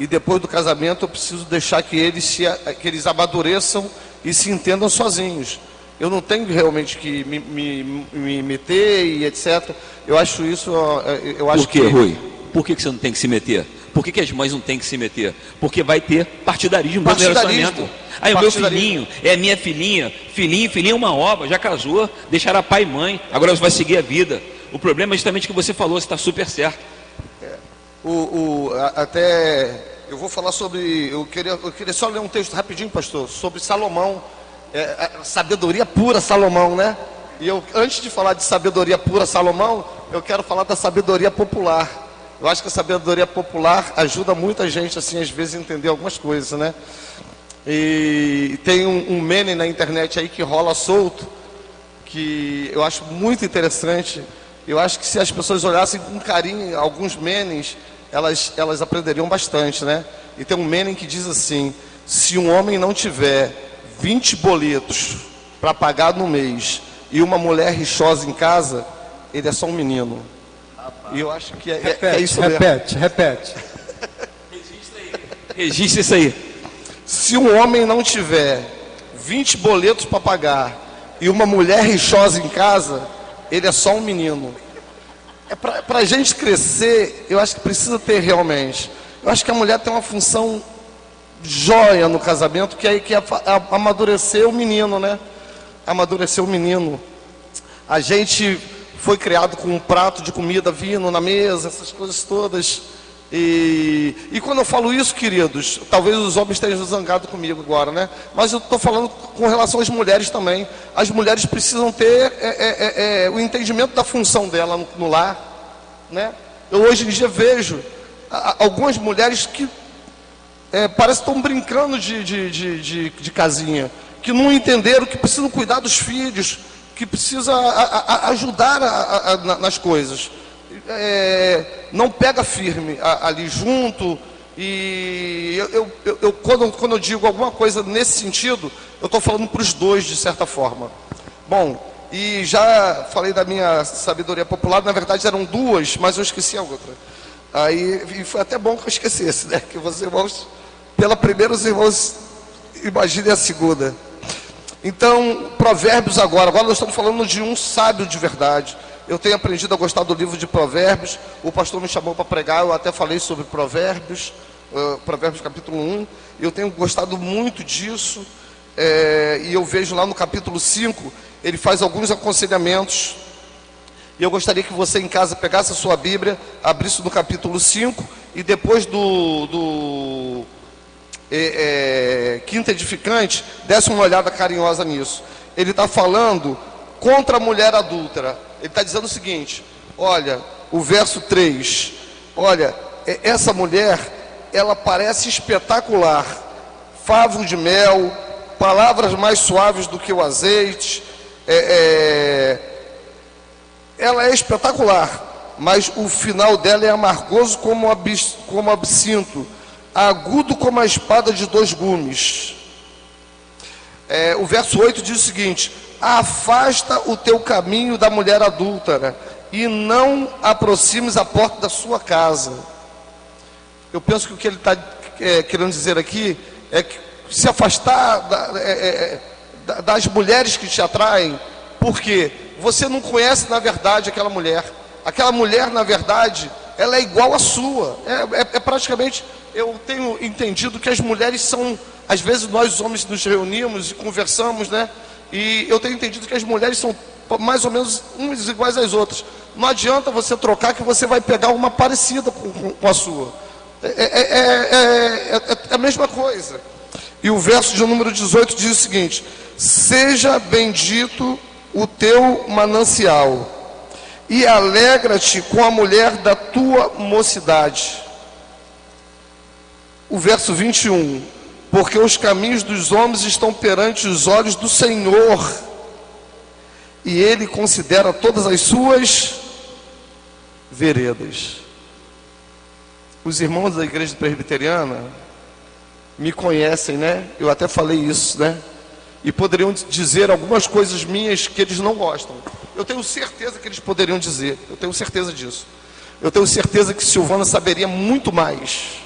E depois do casamento eu preciso deixar que eles, se, que eles amadureçam e se entendam sozinhos eu não tenho realmente que me, me, me meter e etc. Eu acho isso, é, eu acho Por quê, que... Rui? Por que, que você não tem que se meter? Por que, que as mães não têm que se meter? Porque vai ter partidarismo, partidarismo. Aí o meu filhinho, é minha filhinha, filhinho, filhinha é uma obra, já casou, deixará pai e mãe, agora você vai seguir a vida. O problema é justamente o que você falou, você está super certo. É, o, o, até Eu vou falar sobre. Eu queria, eu queria só ler um texto rapidinho, pastor, sobre Salomão. É, a sabedoria pura Salomão, né? E eu, antes de falar de sabedoria pura Salomão, eu quero falar da sabedoria popular. Eu acho que a sabedoria popular ajuda muita gente, assim, às vezes, a entender algumas coisas, né? E tem um, um meme na internet aí que rola solto, que eu acho muito interessante. Eu acho que se as pessoas olhassem com carinho alguns memes, elas, elas aprenderiam bastante, né? E tem um Menem que diz assim: se um homem não tiver 20 boletos para pagar no mês e uma mulher rixosa em casa, ele é só um menino. E eu acho que é, repete, é isso repete, mesmo. repete. Registre isso aí. Se um homem não tiver 20 boletos para pagar e uma mulher rixosa em casa, ele é só um menino. É para a gente crescer, eu acho que precisa ter realmente. Eu acho que a mulher tem uma função joia no casamento, que é, que é amadurecer o menino, né? Amadurecer o menino. A gente foi criado com um prato de comida vindo na mesa, essas coisas todas. E, e quando eu falo isso, queridos, talvez os homens estejam zangados comigo agora, né? Mas eu estou falando com relação às mulheres também. As mulheres precisam ter é, é, é, é o entendimento da função dela no, no, lar, né? Eu hoje em dia vejo a, algumas mulheres que é, parece que estão brincando de, de, de, de, de casinha, que não entenderam que precisam cuidar dos filhos, que precisa a, a, ajudar nas coisas é, não pega firme ali junto. E eu, eu, eu, quando, quando eu digo alguma coisa nesse sentido, eu estou falando para os dois, de certa forma. Bom, e já falei da minha sabedoria popular, na verdade eram duas, mas eu esqueci a outra. Aí e foi até bom que eu esquecesse, né? Que os irmãos, pela primeira, os irmãos imaginem a segunda. Então, provérbios agora. Agora nós estamos falando de um sábio de verdade. Eu tenho aprendido a gostar do livro de Provérbios. O pastor me chamou para pregar, eu até falei sobre Provérbios, uh, Provérbios capítulo 1. Eu tenho gostado muito disso. É, e eu vejo lá no capítulo 5, ele faz alguns aconselhamentos. E eu gostaria que você em casa pegasse a sua Bíblia, abrisse no capítulo 5 e depois do, do é, é, quinto edificante, desse uma olhada carinhosa nisso. Ele está falando contra a mulher adúltera. Ele está dizendo o seguinte: olha, o verso 3, olha, essa mulher, ela parece espetacular, favo de mel, palavras mais suaves do que o azeite, é, é, ela é espetacular, mas o final dela é amargoso como, abis, como absinto, agudo como a espada de dois gumes. É, o verso 8 diz o seguinte: afasta o teu caminho da mulher adúltera e não aproximes a porta da sua casa. Eu penso que o que ele está é, querendo dizer aqui é que se afastar da, é, é, é das mulheres que te atraem, porque você não conhece na verdade aquela mulher. Aquela mulher, na verdade, ela é igual à sua. É, é, é praticamente, eu tenho entendido que as mulheres são, às vezes nós homens nos reunimos e conversamos, né? E eu tenho entendido que as mulheres são mais ou menos umas iguais às outras. Não adianta você trocar que você vai pegar uma parecida com, com, com a sua. É, é, é, é, a mesma coisa. E o verso de número 18 diz o seguinte: Seja bendito o teu manancial, e alegra-te com a mulher da tua mocidade. O verso 21 porque os caminhos dos homens estão perante os olhos do Senhor, e Ele considera todas as suas veredas. Os irmãos da igreja presbiteriana me conhecem, né? Eu até falei isso, né? E poderiam dizer algumas coisas minhas que eles não gostam. Eu tenho certeza que eles poderiam dizer, eu tenho certeza disso. Eu tenho certeza que Silvana saberia muito mais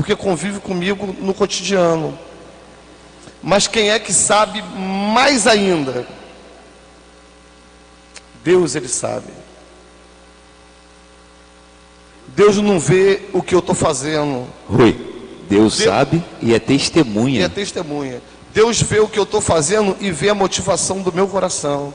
porque convive comigo no cotidiano. Mas quem é que sabe mais ainda? Deus, Ele sabe. Deus não vê o que eu estou fazendo. Rui, Deus, Deus, sabe e é testemunha. E é testemunha. Deus vê o que eu estou fazendo e vê a motivação do meu coração.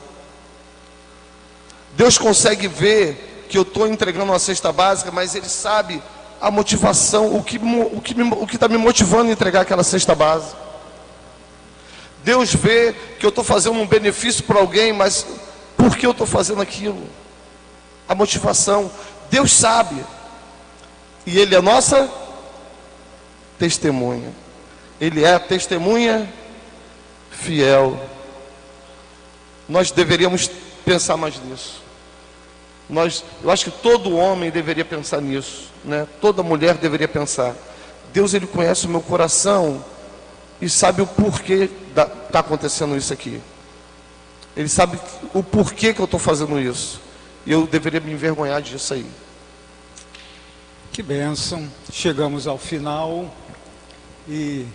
Deus consegue ver que eu estou entregando uma cesta básica, mas Ele sabe a motivação, o que o que o que está me motivando a entregar aquela cesta base. Deus vê que eu estou fazendo um benefício para alguém, mas por que eu estou fazendo aquilo? A motivação. Deus sabe. E Ele é nossa testemunha. Ele é a testemunha fiel. Nós deveríamos pensar mais nisso. Nós, eu acho que todo homem deveria pensar nisso, né? Toda mulher deveria pensar. Deus ele conhece o meu coração e sabe o porquê está acontecendo isso aqui. Ele sabe o porquê que eu estou fazendo isso. E eu deveria me envergonhar disso aí. Que bênção. Chegamos ao final e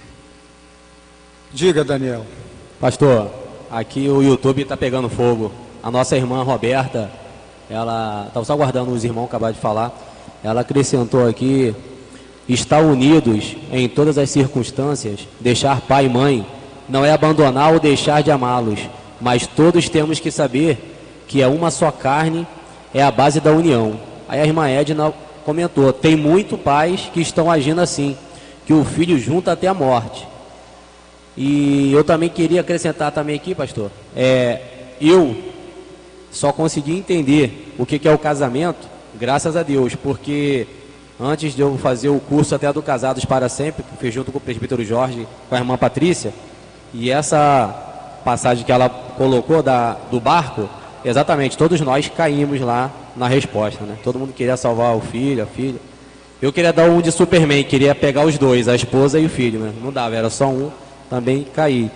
diga, Daniel. Pastor, aqui o YouTube está pegando fogo. A nossa irmã Roberta, ela estava só aguardando os irmãos acabar de falar. Ela acrescentou aqui: estar unidos em todas as circunstâncias, deixar pai e mãe, não é abandonar ou deixar de amá-los, mas todos temos que saber que é uma só carne, é a base da união. Aí a irmã Edna comentou: tem muito pais que estão agindo assim, que o filho junta até a morte. E eu também queria acrescentar também aqui, pastor, é, eu só consegui entender o que, que é o casamento, graças a Deus, porque antes de eu fazer o curso até do Casados para Sempre, que fiz junto com o presbítero Jorge, com a irmã Patrícia, e essa passagem que ela colocou da, do barco, exatamente, todos nós caímos lá na resposta, né? Todo mundo queria salvar o filho, a filha. Eu queria dar um de Superman, queria pegar os dois, a esposa e o filho, né? Não dava, era só um, também cair.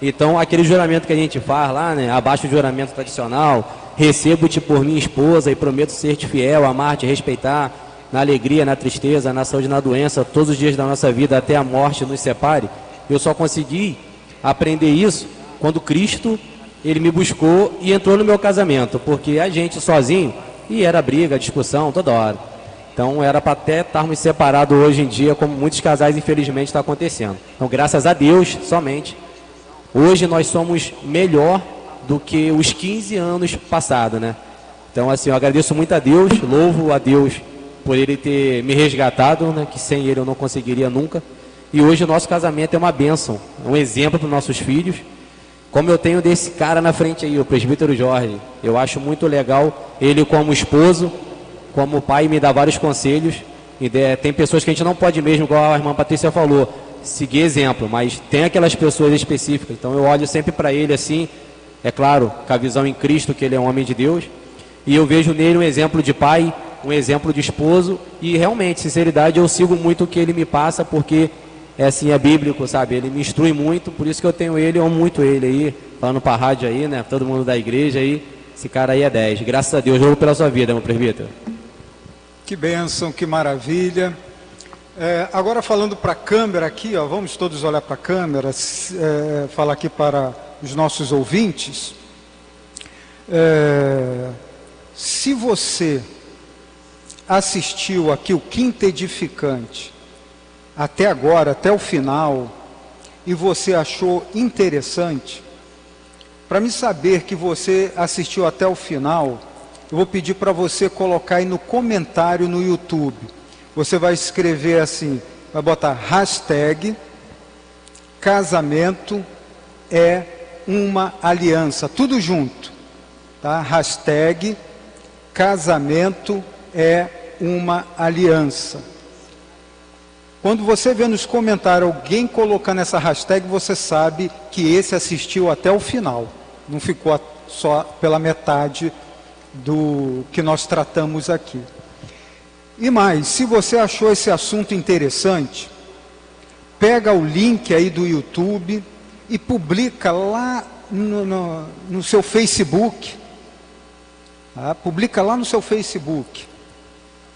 Então, aquele juramento que a gente faz lá, né? Abaixo do juramento tradicional, recebo-te por minha esposa e prometo ser-te fiel, amar-te, respeitar, na alegria, na tristeza, na saúde, na doença, todos os dias da nossa vida, até a morte nos separe. Eu só consegui aprender isso quando Cristo, ele me buscou e entrou no meu casamento, porque a gente sozinho, e era briga, discussão toda hora. Então era para até estarmos separados hoje em dia, como muitos casais infelizmente está acontecendo. Então graças a Deus, somente, hoje nós somos melhor do que os 15 anos passados, né? Então assim, eu agradeço muito a Deus, louvo a Deus por ele ter me resgatado, né? Que sem ele eu não conseguiria nunca. E hoje o nosso casamento é uma bênção, é um exemplo para os nossos filhos. Como eu tenho desse cara na frente aí, o presbítero Jorge, eu acho muito legal ele como esposo, como pai, me dá vários conselhos. E tem pessoas que a gente não pode mesmo, igual a irmã Patrícia falou, seguir exemplo, mas tem aquelas pessoas específicas. Então eu olho sempre para ele assim, é claro, com a visão em Cristo que ele é um homem de Deus, e eu vejo nele um exemplo de pai, um exemplo de esposo, e realmente, sinceridade, eu sigo muito o que ele me passa, porque é assim, é bíblico, sabe? Ele me instrui muito, por isso que eu tenho ele, eu amo muito ele aí, falando para a rádio aí, né? Todo mundo da igreja aí, esse cara aí é 10. Graças a Deus, eu pela sua vida, meu presbítero. Que bênção, que maravilha. É, agora falando para a câmera aqui, ó, vamos todos olhar para a câmera, é, falar aqui para os nossos ouvintes. É, se você assistiu aqui o quinto edificante, até agora, até o final, e você achou interessante, para me saber que você assistiu até o final, eu vou pedir para você colocar aí no comentário no YouTube. Você vai escrever assim, vai botar hashtag casamento é uma aliança, tudo junto, tá? Hashtag casamento é uma aliança. Quando você vê nos comentários alguém colocando essa hashtag, você sabe que esse assistiu até o final. Não ficou só pela metade do que nós tratamos aqui. E mais, se você achou esse assunto interessante, pega o link aí do YouTube e publica lá no, no, no seu Facebook. Tá? Publica lá no seu Facebook.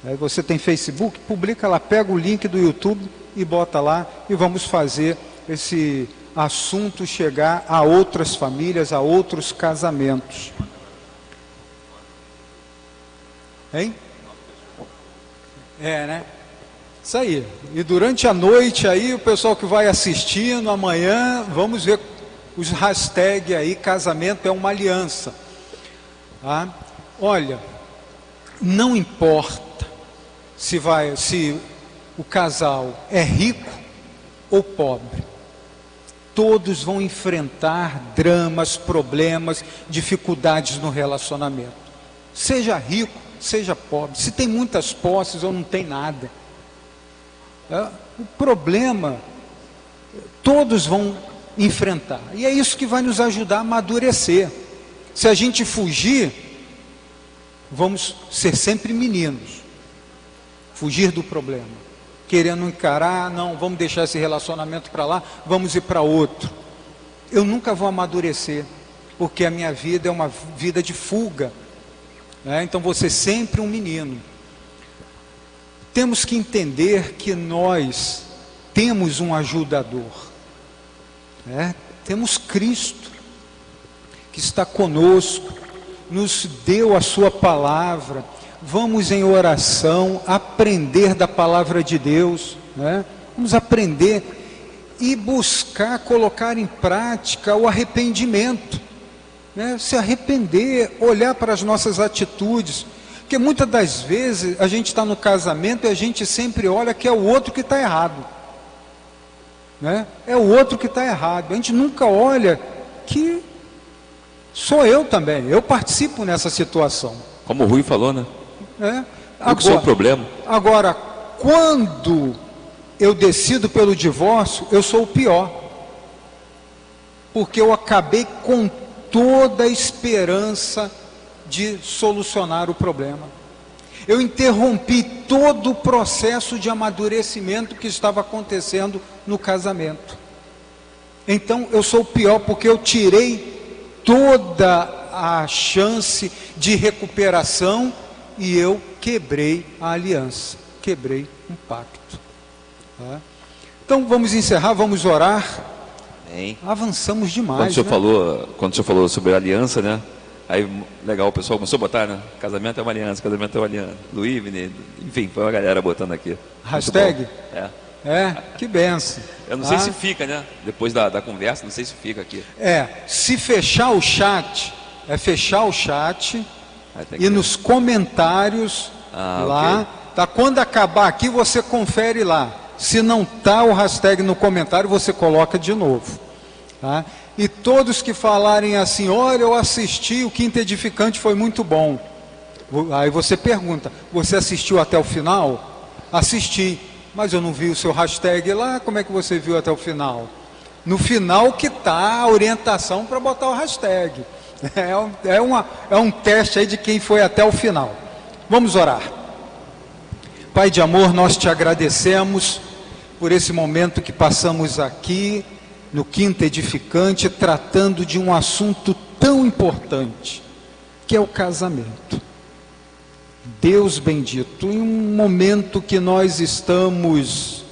Aí você tem Facebook, publica lá, pega o link do YouTube e bota lá e vamos fazer esse assunto chegar a outras famílias, a outros casamentos. Hein? É, né? Isso aí. E durante a noite aí, o pessoal que vai assistindo, amanhã, vamos ver os hashtags aí, casamento é uma aliança. Tá? Olha, não importa se vai, se o casal é rico ou pobre, todos vão enfrentar dramas, problemas, dificuldades no relacionamento. Seja rico, seja pobre, se tem muitas posses ou não tem nada. É, o problema, todos vão enfrentar. E é isso que vai nos ajudar a amadurecer. Se a gente fugir, vamos ser sempre meninos. Fugir do problema. Querendo encarar, não, vamos deixar esse relacionamento para lá, vamos ir para outro. Eu nunca vou amadurecer, porque a minha vida é uma vida de fuga. Né? Então você sempre um menino. Temos que entender que nós temos um ajudador. Né? Temos Cristo que está conosco, nos deu a Sua palavra. Vamos em oração aprender da palavra de Deus, né? vamos aprender e buscar colocar em prática o arrependimento, né? se arrepender, olhar para as nossas atitudes, porque muitas das vezes a gente está no casamento e a gente sempre olha que é o outro que está errado, né? é o outro que está errado, a gente nunca olha que Sou eu também, eu participo nessa situação. Como o Rui falou, né? É. Agora, sou o problema. Agora, quando eu decido pelo divórcio, eu sou o pior. Porque eu acabei com toda a esperança de solucionar o problema. Eu interrompi todo o processo de amadurecimento que estava acontecendo no casamento. Então eu sou pior porque eu tirei toda a chance de recuperação e eu quebrei a aliança, quebrei um pacto. Tá? Então vamos encerrar, vamos orar. Bem. Avançamos demais. Quando o senhor né? falou, quando o senhor falou sobre aliança, né? Aí legal, o pessoal começou a botar, né? Casamento é uma aliança, casamento é uma aliança. Luiz, enfim, foi uma galera botando aqui. Hashtag? É. É, que benção. Eu não sei Ah. se fica, né? Depois da, da conversa, não sei se fica aqui. É, se fechar o chat, é fechar o chat e ver. nos comentários Ah, lá, tá? Quando acabar aqui, você confere lá. Se não tá o hashtag no comentário, você coloca de novo, tá? E todos que falarem assim, olha, eu assisti, o Quinto Edificante foi muito bom. Aí você pergunta, você assistiu até o final? Assisti, mas eu não vi o seu hashtag lá, como é que você viu até o final? No final que está a orientação para botar o hashtag. É um, é, uma, é um teste aí de quem foi até o final. Vamos orar. Pai de amor, nós te agradecemos por esse momento que passamos aqui no Quinto Edificante, tratando de um assunto tão importante, que é o casamento. Deus bendito, em um momento que nós estamos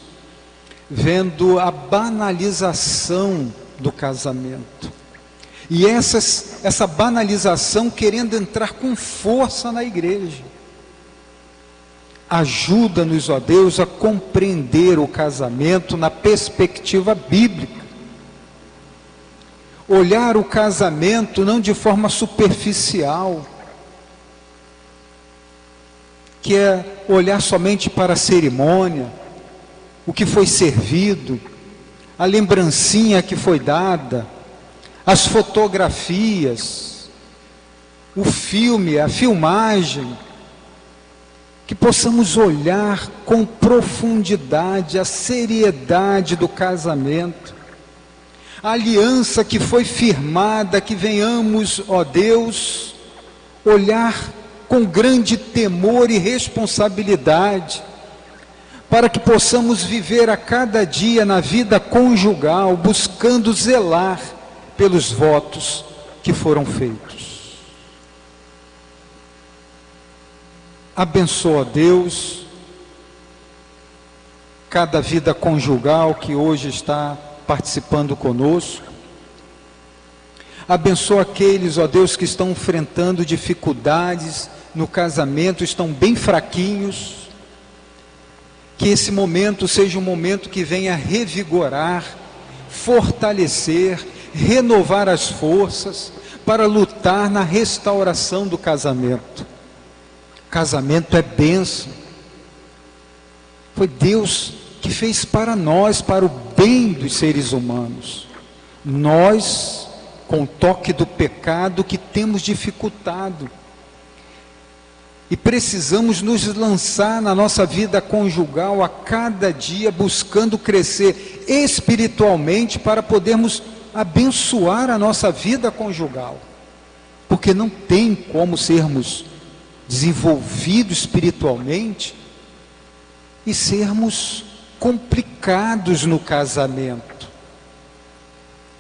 vendo a banalização do casamento. E essas, essa banalização querendo entrar com força na igreja. Ajuda-nos, ó Deus, a compreender o casamento na perspectiva bíblica. Olhar o casamento não de forma superficial, que é olhar somente para a cerimônia, o que foi servido, a lembrancinha que foi dada, as fotografias, o filme, a filmagem, que possamos olhar com profundidade a seriedade do casamento, a aliança que foi firmada, que venhamos, ó Deus, olhar com grande temor e responsabilidade, para que possamos viver a cada dia na vida conjugal, buscando zelar pelos votos que foram feitos. Abençoa Deus cada vida conjugal que hoje está participando conosco. Abençoa aqueles, ó Deus, que estão enfrentando dificuldades no casamento, estão bem fraquinhos. Que esse momento seja um momento que venha revigorar, fortalecer, renovar as forças para lutar na restauração do casamento. Casamento é bênção. Foi Deus que fez para nós, para o bem dos seres humanos. Nós, com o toque do pecado, que temos dificultado. E precisamos nos lançar na nossa vida conjugal a cada dia, buscando crescer espiritualmente para podermos abençoar a nossa vida conjugal. Porque não tem como sermos desenvolvidos espiritualmente e sermos complicados no casamento.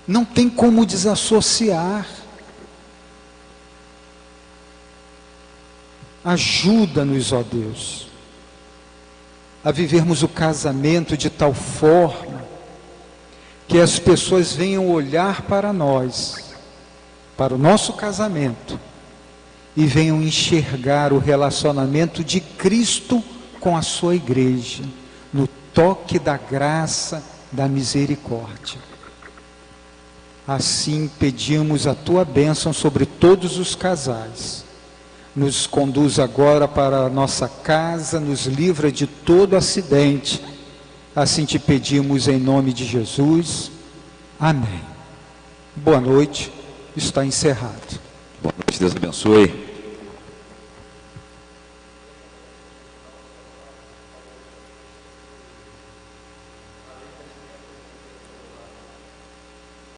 Não tem como desassociar. Ajuda-nos, ó Deus, a vivermos o casamento de tal forma que as pessoas venham olhar para nós, para o nosso casamento, e venham enxergar o relacionamento de Cristo com a sua igreja, no toque da graça, da misericórdia. Assim pedimos a tua bênção sobre todos os casais. Nos conduz agora para a nossa casa, nos livra de todo acidente. Assim te pedimos em nome de Jesus. Amém. Boa noite. Está encerrado. Boa noite, Deus abençoe.